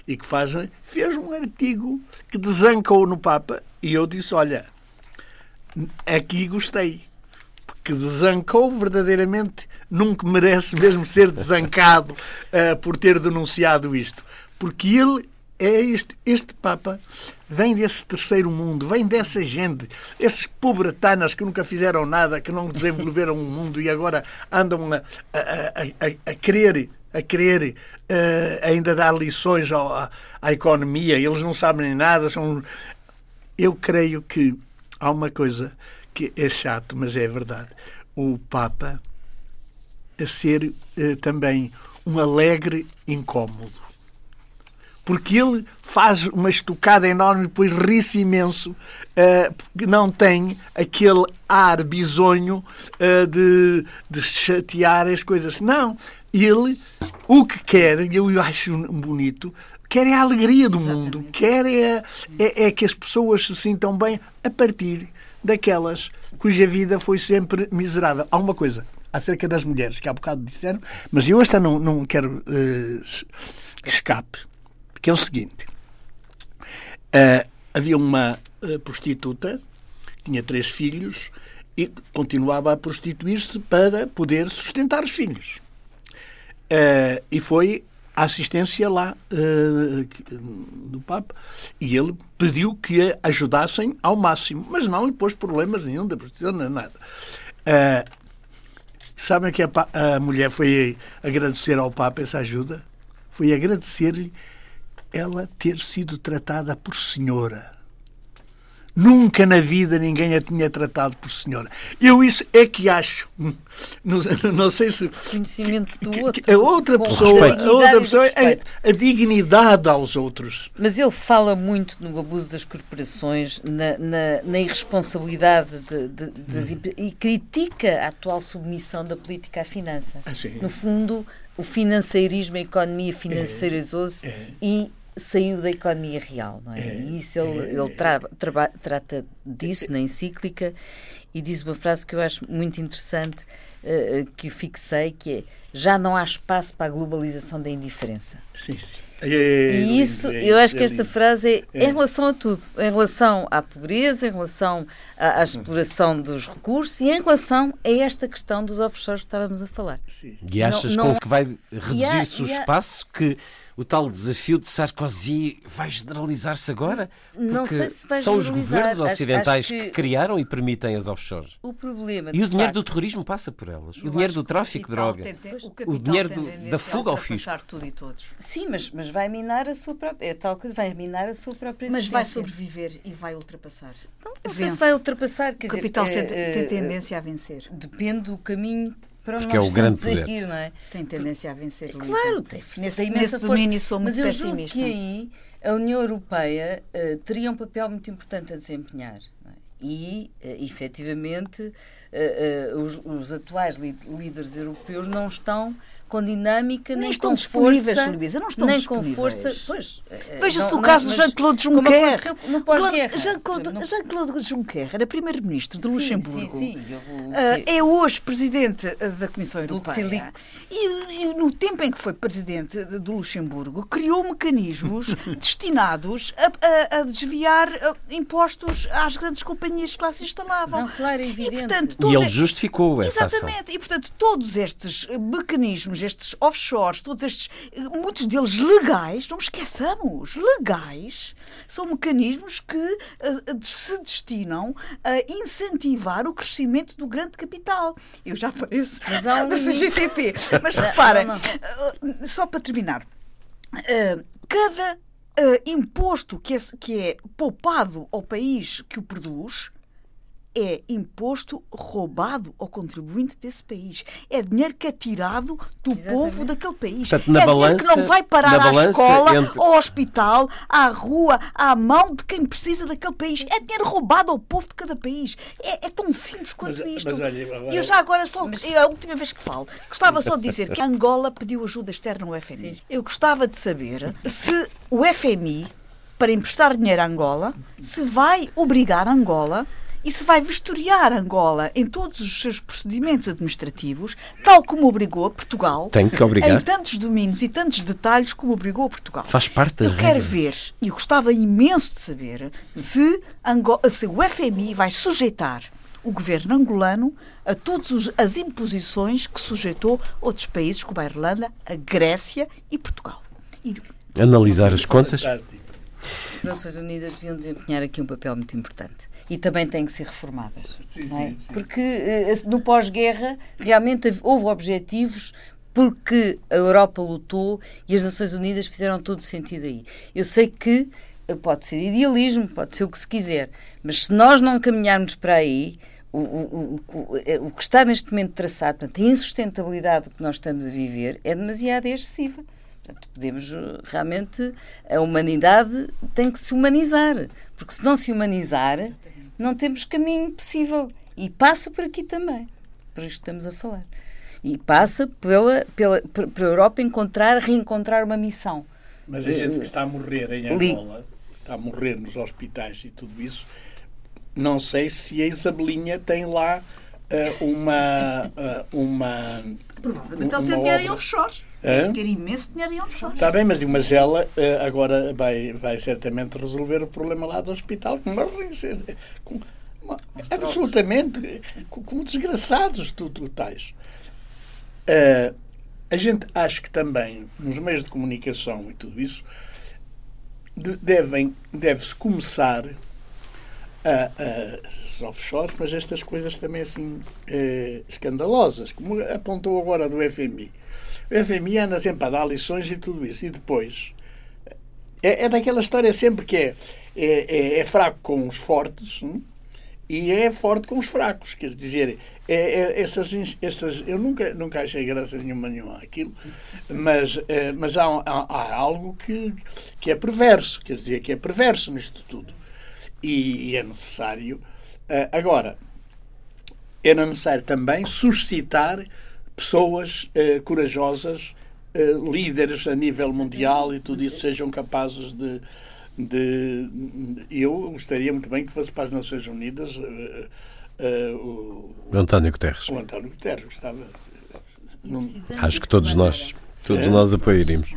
e que faz fez um artigo que desancou no Papa e eu disse olha aqui gostei porque desancou verdadeiramente nunca merece mesmo ser desancado uh, por ter denunciado isto porque ele é este, este Papa vem desse terceiro mundo, vem dessa gente, esses pobretanas que nunca fizeram nada, que não desenvolveram um mundo e agora andam a, a, a, a querer a querer uh, ainda dar lições ao, à, à, economia, eles não sabem nada. São... Eu creio que há uma coisa que é chato, mas é verdade. O Papa a ser uh, também um alegre incómodo. Porque ele faz uma estocada enorme e depois ri-se imenso, uh, porque não tem aquele ar bisonho uh, de, de chatear as coisas. Não, ele o que quer, eu acho bonito, quer é a alegria do Exatamente. mundo, quer é, é, é, que as pessoas se sintam bem a partir daquelas cuja vida foi sempre miserável. Há uma coisa acerca das mulheres que há bocado disseram, mas eu esta não, não quero uh, que escape, que é o seguinte. Uh, havia uma uh, prostituta, tinha três filhos e continuava a prostituir-se para poder sustentar os filhos. Uh, e foi a assistência lá do Papa e ele pediu que a ajudassem ao máximo, mas não lhe pôs problemas nenhum da prostituição, nem nada. Sabem que a, a, mulher foi agradecer ao Papa essa ajuda? Foi agradecer-lhe ela ter sido tratada por senhora. Nunca na vida ninguém a tinha tratado por senhora. Eu isso é que acho. Não, (laughs) não sei se. Conhecimento do outro. A outra pessoa, a outra pessoa é a dignidade aos outros. Mas ele fala muito no abuso das corporações, na, na, na irresponsabilidade de, de, das, hum. e critica a atual submissão da política à finança. Ah, no fundo, o financeirismo, a economia financeirizou-se é, é. e saiu da economia real, não é? é e isso ele, é, ele tra, tra, trata disso na encíclica e diz uma frase que eu acho muito interessante, uh, que fixei, que é já não há espaço para a globalização da indiferença. Sim, sim. É, e isso, é, eu acho que esta frase é, em relação a tudo, em relação à pobreza, em relação à, à, exploração dos recursos e em relação a esta questão dos offshores que estávamos a falar. Sim. E achas não, não, que vai reduzir-se o espaço que o tal desafio de Sarkozy vai generalizar-se agora? Porque não sei se vai São os governos ocidentais acho, acho que... que... criaram e permitem as offshores. O problema, e o dinheiro facto, do terrorismo passa por elas. O dinheiro do tráfico de droga. o, o, dinheiro do, da fuga ao fisco. Tudo e todos. Sim, mas, mas vai minar a sua própria. É tal coisa, vai minar a sua própria existência. Mas vai sobreviver e vai ultrapassar. Não, não sei se vai ultrapassar. Quer o capital dizer, tem, é, tem tendência a vencer. Depende do caminho para Porque é o grande poder. Ir, não é? Tem tendência a vencer, Luísa. Claro, tem, nesse, tem nesse domínio sou muito Mas eu pessimista. julgo que aí a União Europeia uh, teria um papel muito importante a desempenhar. É? E, uh, efetivamente, uh, os, os, atuais líderes europeus não estão com dinâmica, nem, nem estão com força, Luísa, não estão nem com força. Pois, eh, Veja-se o caso de Jean-Claude Juncker. Jean-Claude Jean Juncker era primeiro-ministro de sim, Luxemburgo. Sim, sim, vou... uh, é hoje presidente da Comissão Europeia. E, e, no tempo em que foi presidente do Luxemburgo, criou mecanismos (laughs) destinados a, a, a desviar uh, impostos às grandes companhias que lá se instalavam. Não, claro, é evidente. E, portanto, e ele justificou essa Exatamente. Ação. E, portanto, todos estes mecanismos estes offshores, todos estes, muitos deles legais, não esqueçamos, legais, são mecanismos que uh, se destinam a incentivar o crescimento do grande capital. Eu já pareço Mas há (laughs) um... da CGTP. (laughs) Mas reparem, uh, só para terminar, uh, cada imposto que é, que é poupado ao país que o produz é imposto roubado ao contribuinte desse país. É dinheiro que é tirado do Exatamente. povo daquele país. Portanto, na é balança, dinheiro que não vai parar à escola, entre... ao hospital, à rua, à mão de quem precisa daquele país. É dinheiro roubado ao povo de cada país. É, é tão simples quanto mas, isto. Mas, olha, agora... Eu já agora só, mas... é a última vez que falo, gostava só de dizer que Angola pediu ajuda externa ao FMI. Sim. Eu gostava de saber se o FMI, para emprestar dinheiro a Angola, se vai obrigar Angola e se vai vistoriar Angola em todos os seus procedimentos administrativos, tal como obrigou Portugal. Tem que obrigar. Em tantos domínios e tantos detalhes como obrigou Portugal. Faz parte Eu quero ver, e eu gostava imenso de saber, se, Angola, se o FMI vai sujeitar o governo angolano a todas as imposições que sujeitou outros países como a Irlanda, a Grécia e Portugal. E... Analisar as contas. As Nações Unidas deviam desempenhar aqui um papel muito importante e também têm que ser reformadas. Sim, é? sim, sim. Porque eh, no pós-guerra realmente houve objetivos porque a Europa lutou e as Nações Unidas fizeram todo o sentido aí. Eu sei que pode ser idealismo, pode ser o que se quiser, mas se nós não caminharmos para aí, o, o, o, o que está neste momento traçado, portanto, a insustentabilidade que nós estamos a viver é demasiado excessiva. Portanto, podemos realmente. A humanidade tem que se humanizar, porque se não se humanizar, não temos caminho possível. E passa por aqui também, por isto que estamos a falar. E passa pela, pela, para a Europa encontrar, reencontrar uma missão. Mas a gente que está a morrer em Angola, está a morrer nos hospitais e tudo isso, não sei se a Isabelinha tem lá uh, uma, uh, uma. Provavelmente ela tem dinheiro em offshore. Deve ter imenso dinheiro em offshore. Está bem, mas, mas ela uh, agora vai, vai certamente resolver o problema lá do hospital com, com, com absolutamente como desgraçados tu, tu tais. Uh, a gente acha que também nos meios de comunicação e tudo isso devem deve-se começar a, a offshore, mas estas coisas também assim eh, escandalosas, como apontou agora do FMI. O FMI anda sempre a dar lições e tudo isso, e depois é, é daquela história sempre que é, é, é, é fraco com os fortes hum, e é forte com os fracos, quer dizer, é, é, essas, essas, eu nunca, nunca achei graça nenhuma, nenhuma aquilo, mas, é, mas há, há, há, algo que, que é perverso, quer dizer, que é perverso nisto tudo e, e é necessário. Uh, agora, é necessário também suscitar pessoas uh, corajosas, uh, líderes a nível mundial e tudo isso sejam capazes de, de. Eu gostaria muito bem que fosse para as Nações Unidas. o, António Guterres. O António Guterres gostava. Acho que todos nós. Todos é? nós apoiaríamos.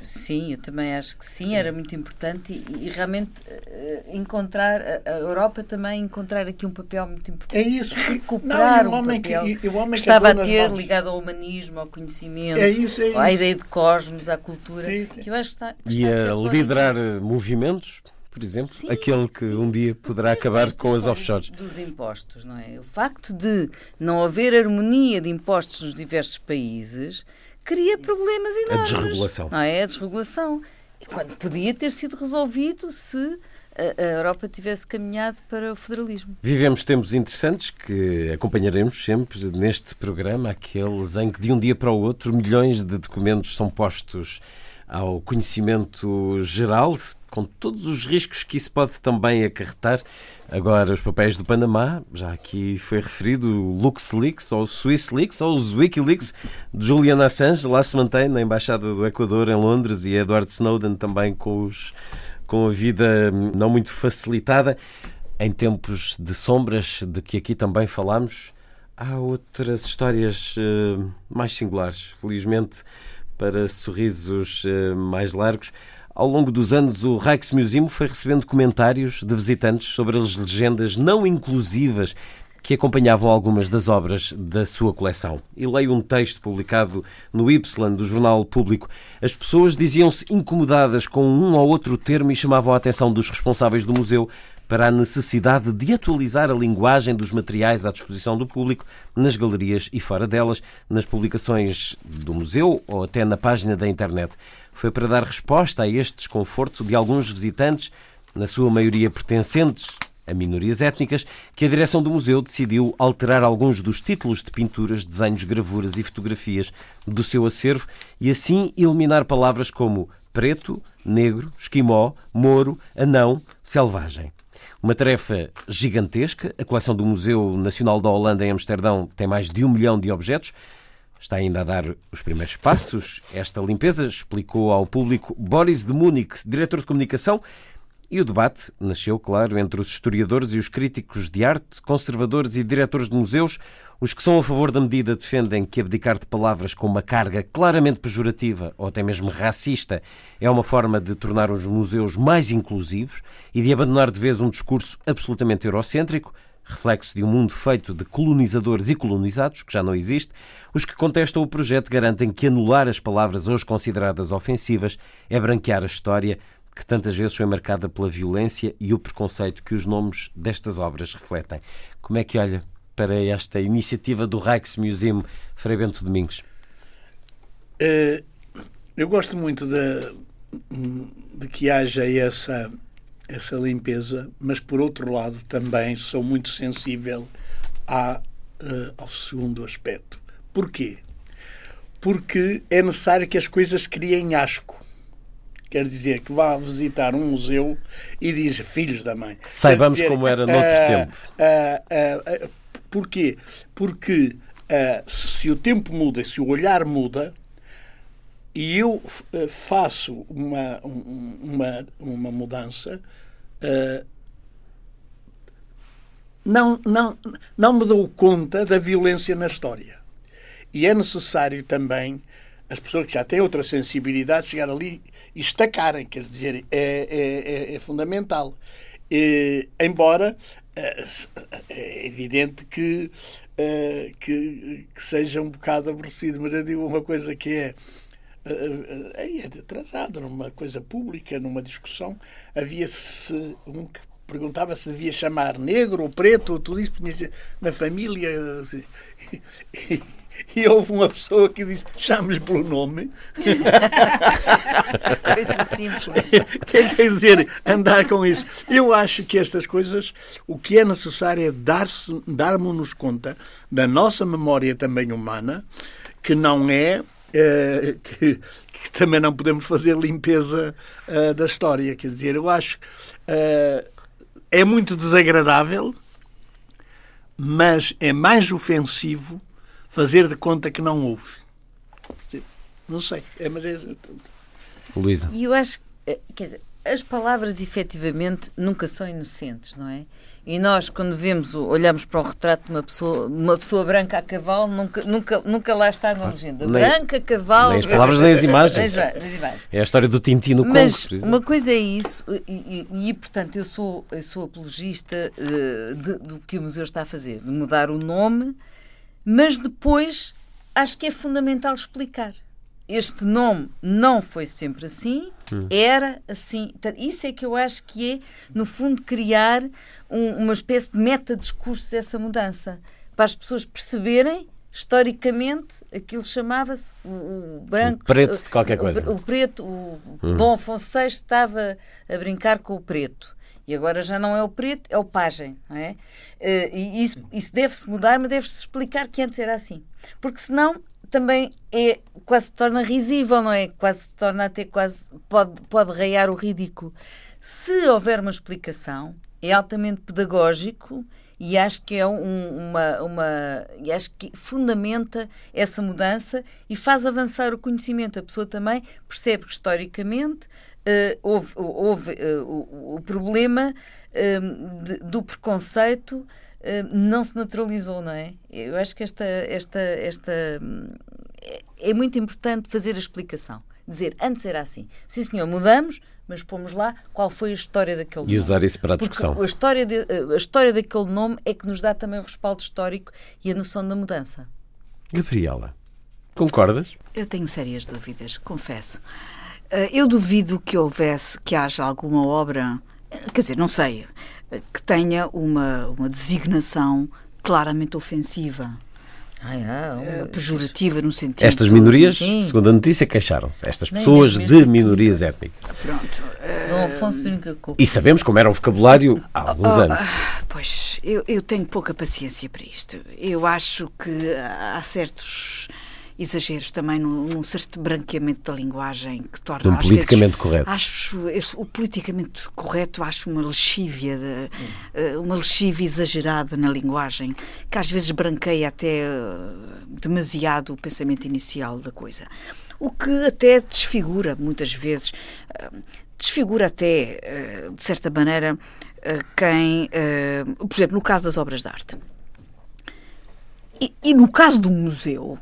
Sim, eu também acho que sim, era muito importante e, e realmente uh, encontrar, a, a, Europa também encontrar aqui um papel muito importante. É isso. Recuperar não, um papel que, que, que estava a ter ligado ao humanismo, ao conhecimento, é isso, é isso. à ideia de cosmos, à cultura. Sim, sim. Que eu acho que está, está e a, a liderar movimentos por exemplo, sim, aquele que sim. um dia poderá acabar com as offshores. Dos impostos, não é? O facto de não haver harmonia de impostos nos diversos países cria problemas enormes. A desregulação. Não é? A desregulação. E quando podia ter sido resolvido se a Europa tivesse caminhado para o federalismo. Vivemos tempos interessantes que acompanharemos sempre neste programa, aqueles em que de um dia para o outro milhões de documentos são postos ao conhecimento geral, com todos os riscos que isso pode também acarretar. Agora, os papéis do Panamá, já aqui foi referido o LuxLeaks, ou SwissLeaks, ou os Wikileaks de Julian Assange, lá se mantém na Embaixada do Equador em Londres e Edward Snowden também com, os, com a vida não muito facilitada. Em tempos de sombras, de que aqui também falámos, há outras histórias uh, mais singulares, felizmente para sorrisos uh, mais largos. Ao longo dos anos, o Rijksmuseum foi recebendo comentários de visitantes sobre as legendas não inclusivas que acompanhavam algumas das obras da sua coleção. E leio um texto publicado no Y do Jornal Público. As pessoas diziam-se incomodadas com um ou outro termo e chamavam a atenção dos responsáveis do museu para a necessidade de atualizar a linguagem dos materiais à disposição do público nas galerias e fora delas, nas publicações do museu ou até na página da internet. Foi para dar resposta a este desconforto de alguns visitantes, na sua maioria pertencentes a minorias étnicas, que a direção do museu decidiu alterar alguns dos títulos de pinturas, desenhos, gravuras e fotografias do seu acervo e assim eliminar palavras como preto, negro, esquimó, moro, anão, selvagem. Uma tarefa gigantesca. A coleção do Museu Nacional da Holanda em Amsterdão tem mais de um milhão de objetos. Está ainda a dar os primeiros passos. Esta limpeza explicou ao público Boris de Munique, diretor de comunicação. E o debate nasceu, claro, entre os historiadores e os críticos de arte, conservadores e diretores de museus. Os que são a favor da medida defendem que abdicar de palavras com uma carga claramente pejorativa ou até mesmo racista é uma forma de tornar os museus mais inclusivos e de abandonar de vez um discurso absolutamente eurocêntrico, reflexo de um mundo feito de colonizadores e colonizados, que já não existe. Os que contestam o projeto garantem que anular as palavras hoje consideradas ofensivas é branquear a história que tantas vezes foi marcada pela violência e o preconceito que os nomes destas obras refletem. Como é que olha para esta iniciativa do Rijksmuseum Frei Bento Domingos? Uh, eu gosto muito de, de que haja essa, essa limpeza, mas por outro lado também sou muito sensível à, uh, ao segundo aspecto. Porquê? Porque é necessário que as coisas criem asco. Quer dizer, que vá visitar um museu e diz filhos da mãe. Saibamos dizer, como era noutro uh, tempo. Porquê? Porque se o tempo muda, se o olhar muda, e eu faço uma, uma, uma mudança, não, não, não me dou conta da violência na história. E é necessário também as pessoas que já têm outra sensibilidade chegar ali e estacarem, quer dizer, é, é, é, é fundamental. E, embora é, é evidente que, é, que, que, seja um bocado aborrecido, mas eu digo uma coisa que é é atrasado numa coisa pública, numa discussão, havia-se um que perguntava se devia chamar negro ou preto, ou tudo isso na família. Assim, (laughs) (laughs) e houve uma pessoa que disse: chame-lhe pelo nome. (laughs) Simples. (laughs) Quer dizer, andar com isso. Eu acho que estas coisas, o que é necessário é dar-nos dar conta da nossa memória também humana, que não é. Uh, que, que, também não podemos fazer limpeza uh, da história. Quer dizer, eu acho uh, é muito desagradável, mas é mais ofensivo fazer de conta que não ouves. Não sei, é, mas é. Luísa. E eu acho, eh, quer dizer, as palavras efetivamente nunca são inocentes, não é? E nós, quando vemos, olhamos para o retrato de uma pessoa, uma pessoa branca a cavalo, nunca, nunca, nunca lá está na legenda. Nem, branca, cavalo. Nem as palavras, nem as (laughs) imagens. Nem as imagens. É a história do Tintino Congo, Mas uma coisa é isso, e, e, e, portanto eu sou, eu sou apologista uh, de, do que o museu está a fazer, de mudar o nome mas depois acho que é fundamental explicar. Este nome não foi sempre assim, hum. era assim. Isso é que eu acho que é, no fundo, criar um, uma espécie de meta-discurso dessa mudança. Para as pessoas perceberem historicamente aquilo chamava-se o, o, branco o preto de qualquer coisa o, o preto o hum. Dom Afonso VI estava a brincar com o preto e agora já não é o preto, é o pajem. Não é? Eh, e isso, isso deve-se mudar, mas deve-se explicar que antes era assim. Porque senão também é, quase se torna risível, não é? Quase se torna até quase. pode, pode raiar o ridículo. Se houver uma explicação, é altamente pedagógico e acho que é um, uma, uma e acho que fundamenta essa mudança e faz avançar o conhecimento. A pessoa também percebe que historicamente uh, houve, houve uh, o, o, problema uh, de, do preconceito não se naturalizou, não é? Eu acho que esta, esta, esta é, é muito importante fazer a explicação. Dizer, antes era assim. Sim, senhor, mudamos, mas pomos lá qual foi a história daquele nome. E usar isso para a discussão. Porque a história, de, a história daquele nome é que nos dá também o respaldo histórico e a noção da mudança. Gabriela, concordas? Eu tenho sérias dúvidas, confesso. Eh, eu duvido que houvesse, que haja alguma obra, quer dizer, não sei, que tenha uma, uma designação claramente ofensiva. Ah, é, pejorativa no sentido. Estas minorias, Sim. segundo a notícia, queixaram-se. Estas pessoas de minorias étnicas. Pronto. Dom Afonso brinca com. E sabemos como era o vocabulário há alguns oh, anos. Pois, eu, eu tenho pouca paciência para isto. Eu acho que há certos exageros também num, num certo branqueamento da linguagem que torna um politicamente vezes, correto. Acho esse, o politicamente correto acho uma lexívia de, hum. uma lexívia exagerada na linguagem que às vezes branqueia até uh, demasiado o pensamento inicial da coisa. O que até desfigura muitas vezes, uh, desfigura até de certa maneira quem, por exemplo, no caso das obras de arte. E, e no caso do museu,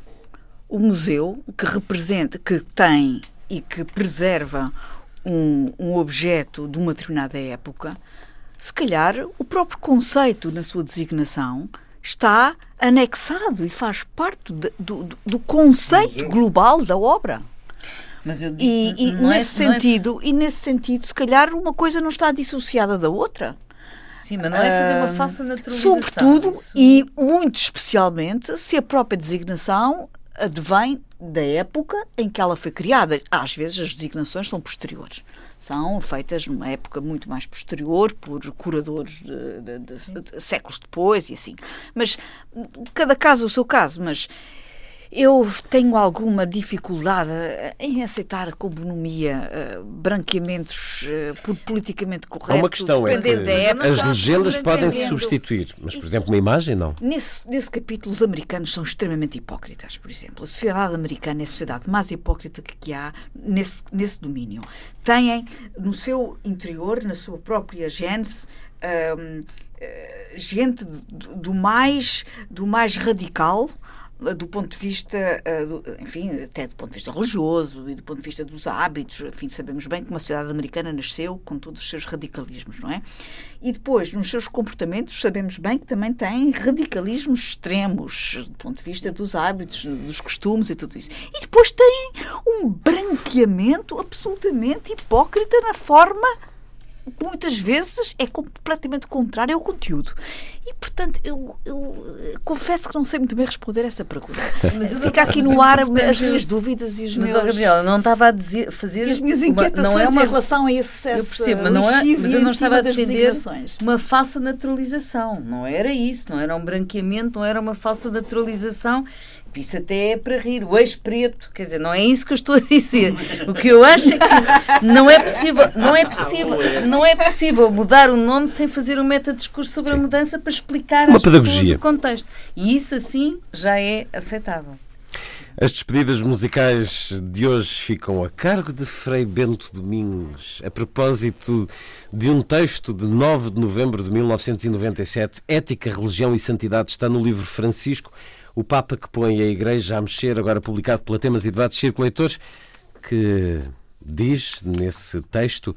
o museu que representa, que tem e que preserva um, um objeto de uma determinada época, se calhar o próprio conceito na sua designação está anexado e faz parte de, do, do, conceito global da obra. Mas eu, e, e nesse é, sentido, é... e nesse sentido, se calhar uma coisa não está dissociada da outra. Sim, mas não é fazer uma falsa naturalização. Sobretudo Isso... e muito especialmente se a própria designação advém da época em que ela foi criada. Às vezes as designações são posteriores. São feitas numa época muito mais posterior por curadores de, de, de, de séculos depois e assim. Mas cada caso é o seu caso, mas eu tenho alguma dificuldade em aceitar com bonomia uh, branqueamentos uh, politicamente correto. Há uma questão, é que as legendas podem se substituir, mas, por exemplo, uma imagem não. Nesse, nesse capítulo, os americanos são extremamente hipócritas, por exemplo. A sociedade americana é a sociedade mais hipócrita que há nesse, nesse domínio. Têm no seu interior, na sua própria gênese, um, eh, gente do mais, do mais radical do ponto de vista, eh, enfim, até do ponto de vista religioso e do ponto de vista dos hábitos, enfim, sabemos bem que uma sociedade americana nasceu com todos os seus radicalismos, não é? E depois, nos seus comportamentos, sabemos bem que também tem radicalismos extremos, do ponto de vista dos hábitos, dos costumes e tudo isso. E depois tem um branqueamento absolutamente hipócrita na forma muitas vezes é completamente contrário ao conteúdo. E, portanto, eu, eu eh, confesso que não sei muito bem responder essa pergunta. (laughs) Mas fica aqui no ar as minhas dúvidas e os mas, meus... Mas, Gabriela, não estava a dizer, fazer... E as minhas inquietações uma, não é uma, em relação a esse Eu percebo, mas, não é, mas eu não estava a defender uma falsa naturalização. Não era isso, não era um branqueamento, não era uma falsa naturalização isso até é para rir, o ex-preto, quer dizer, não é isso que eu estou a dizer. O que eu acho é que não é possível, não é possível, não é possível mudar o nome sem fazer um metadiscurso sobre a mudança para explicar Uma às pedagogia. pessoas o contexto. E isso assim já é aceitável. As despedidas musicais de hoje ficam a cargo de Frei Bento Domingos, a propósito de um texto de 9 de novembro de 1997, Ética, Religião e Santidade, está no livro Francisco o Papa que põe a Igreja a mexer, agora publicado pela Temas e Debates Circuleitores, que diz nesse texto: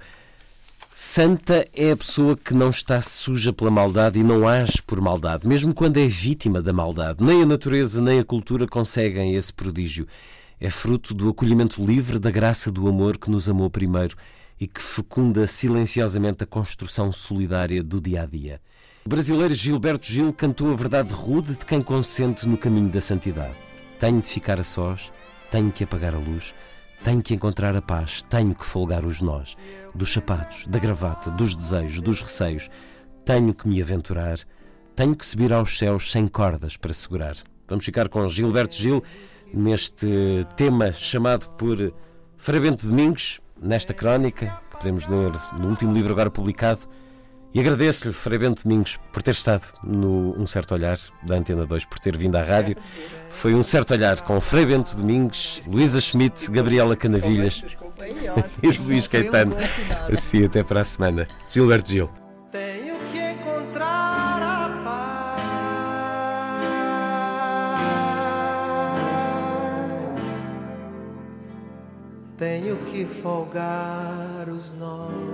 Santa é a pessoa que não está suja pela maldade e não age por maldade, mesmo quando é vítima da maldade. Nem a natureza nem a cultura conseguem esse prodígio. É fruto do acolhimento livre da graça do amor que nos amou primeiro e que fecunda silenciosamente a construção solidária do dia a dia. O brasileiro Gilberto Gil cantou a verdade rude de quem consente no caminho da santidade. Tenho de ficar a sós, tenho que apagar a luz, tenho que encontrar a paz, tenho que folgar os nós, dos sapatos, da gravata, dos desejos, dos receios. Tenho que me aventurar, tenho que subir aos céus sem cordas para segurar. Vamos ficar com Gilberto Gil neste tema chamado por Frei Bento Domingos, nesta crónica, que podemos ler no último livro agora publicado, e agradeço-lhe, Frei Bento Domingos, por ter estado no Um Certo Olhar da Antena 2, por ter vindo à rádio. Foi um certo olhar com Frei Bento Domingos, Luísa Schmidt, Gabriela Canavilhas e Luís Caetano. Assim, até para a semana. Gilberto Gil. Tenho que encontrar a paz. Tenho que folgar os nós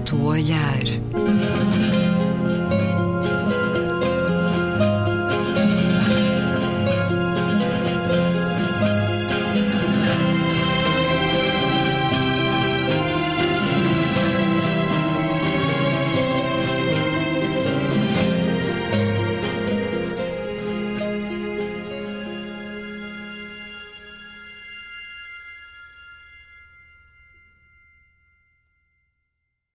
certo olhar.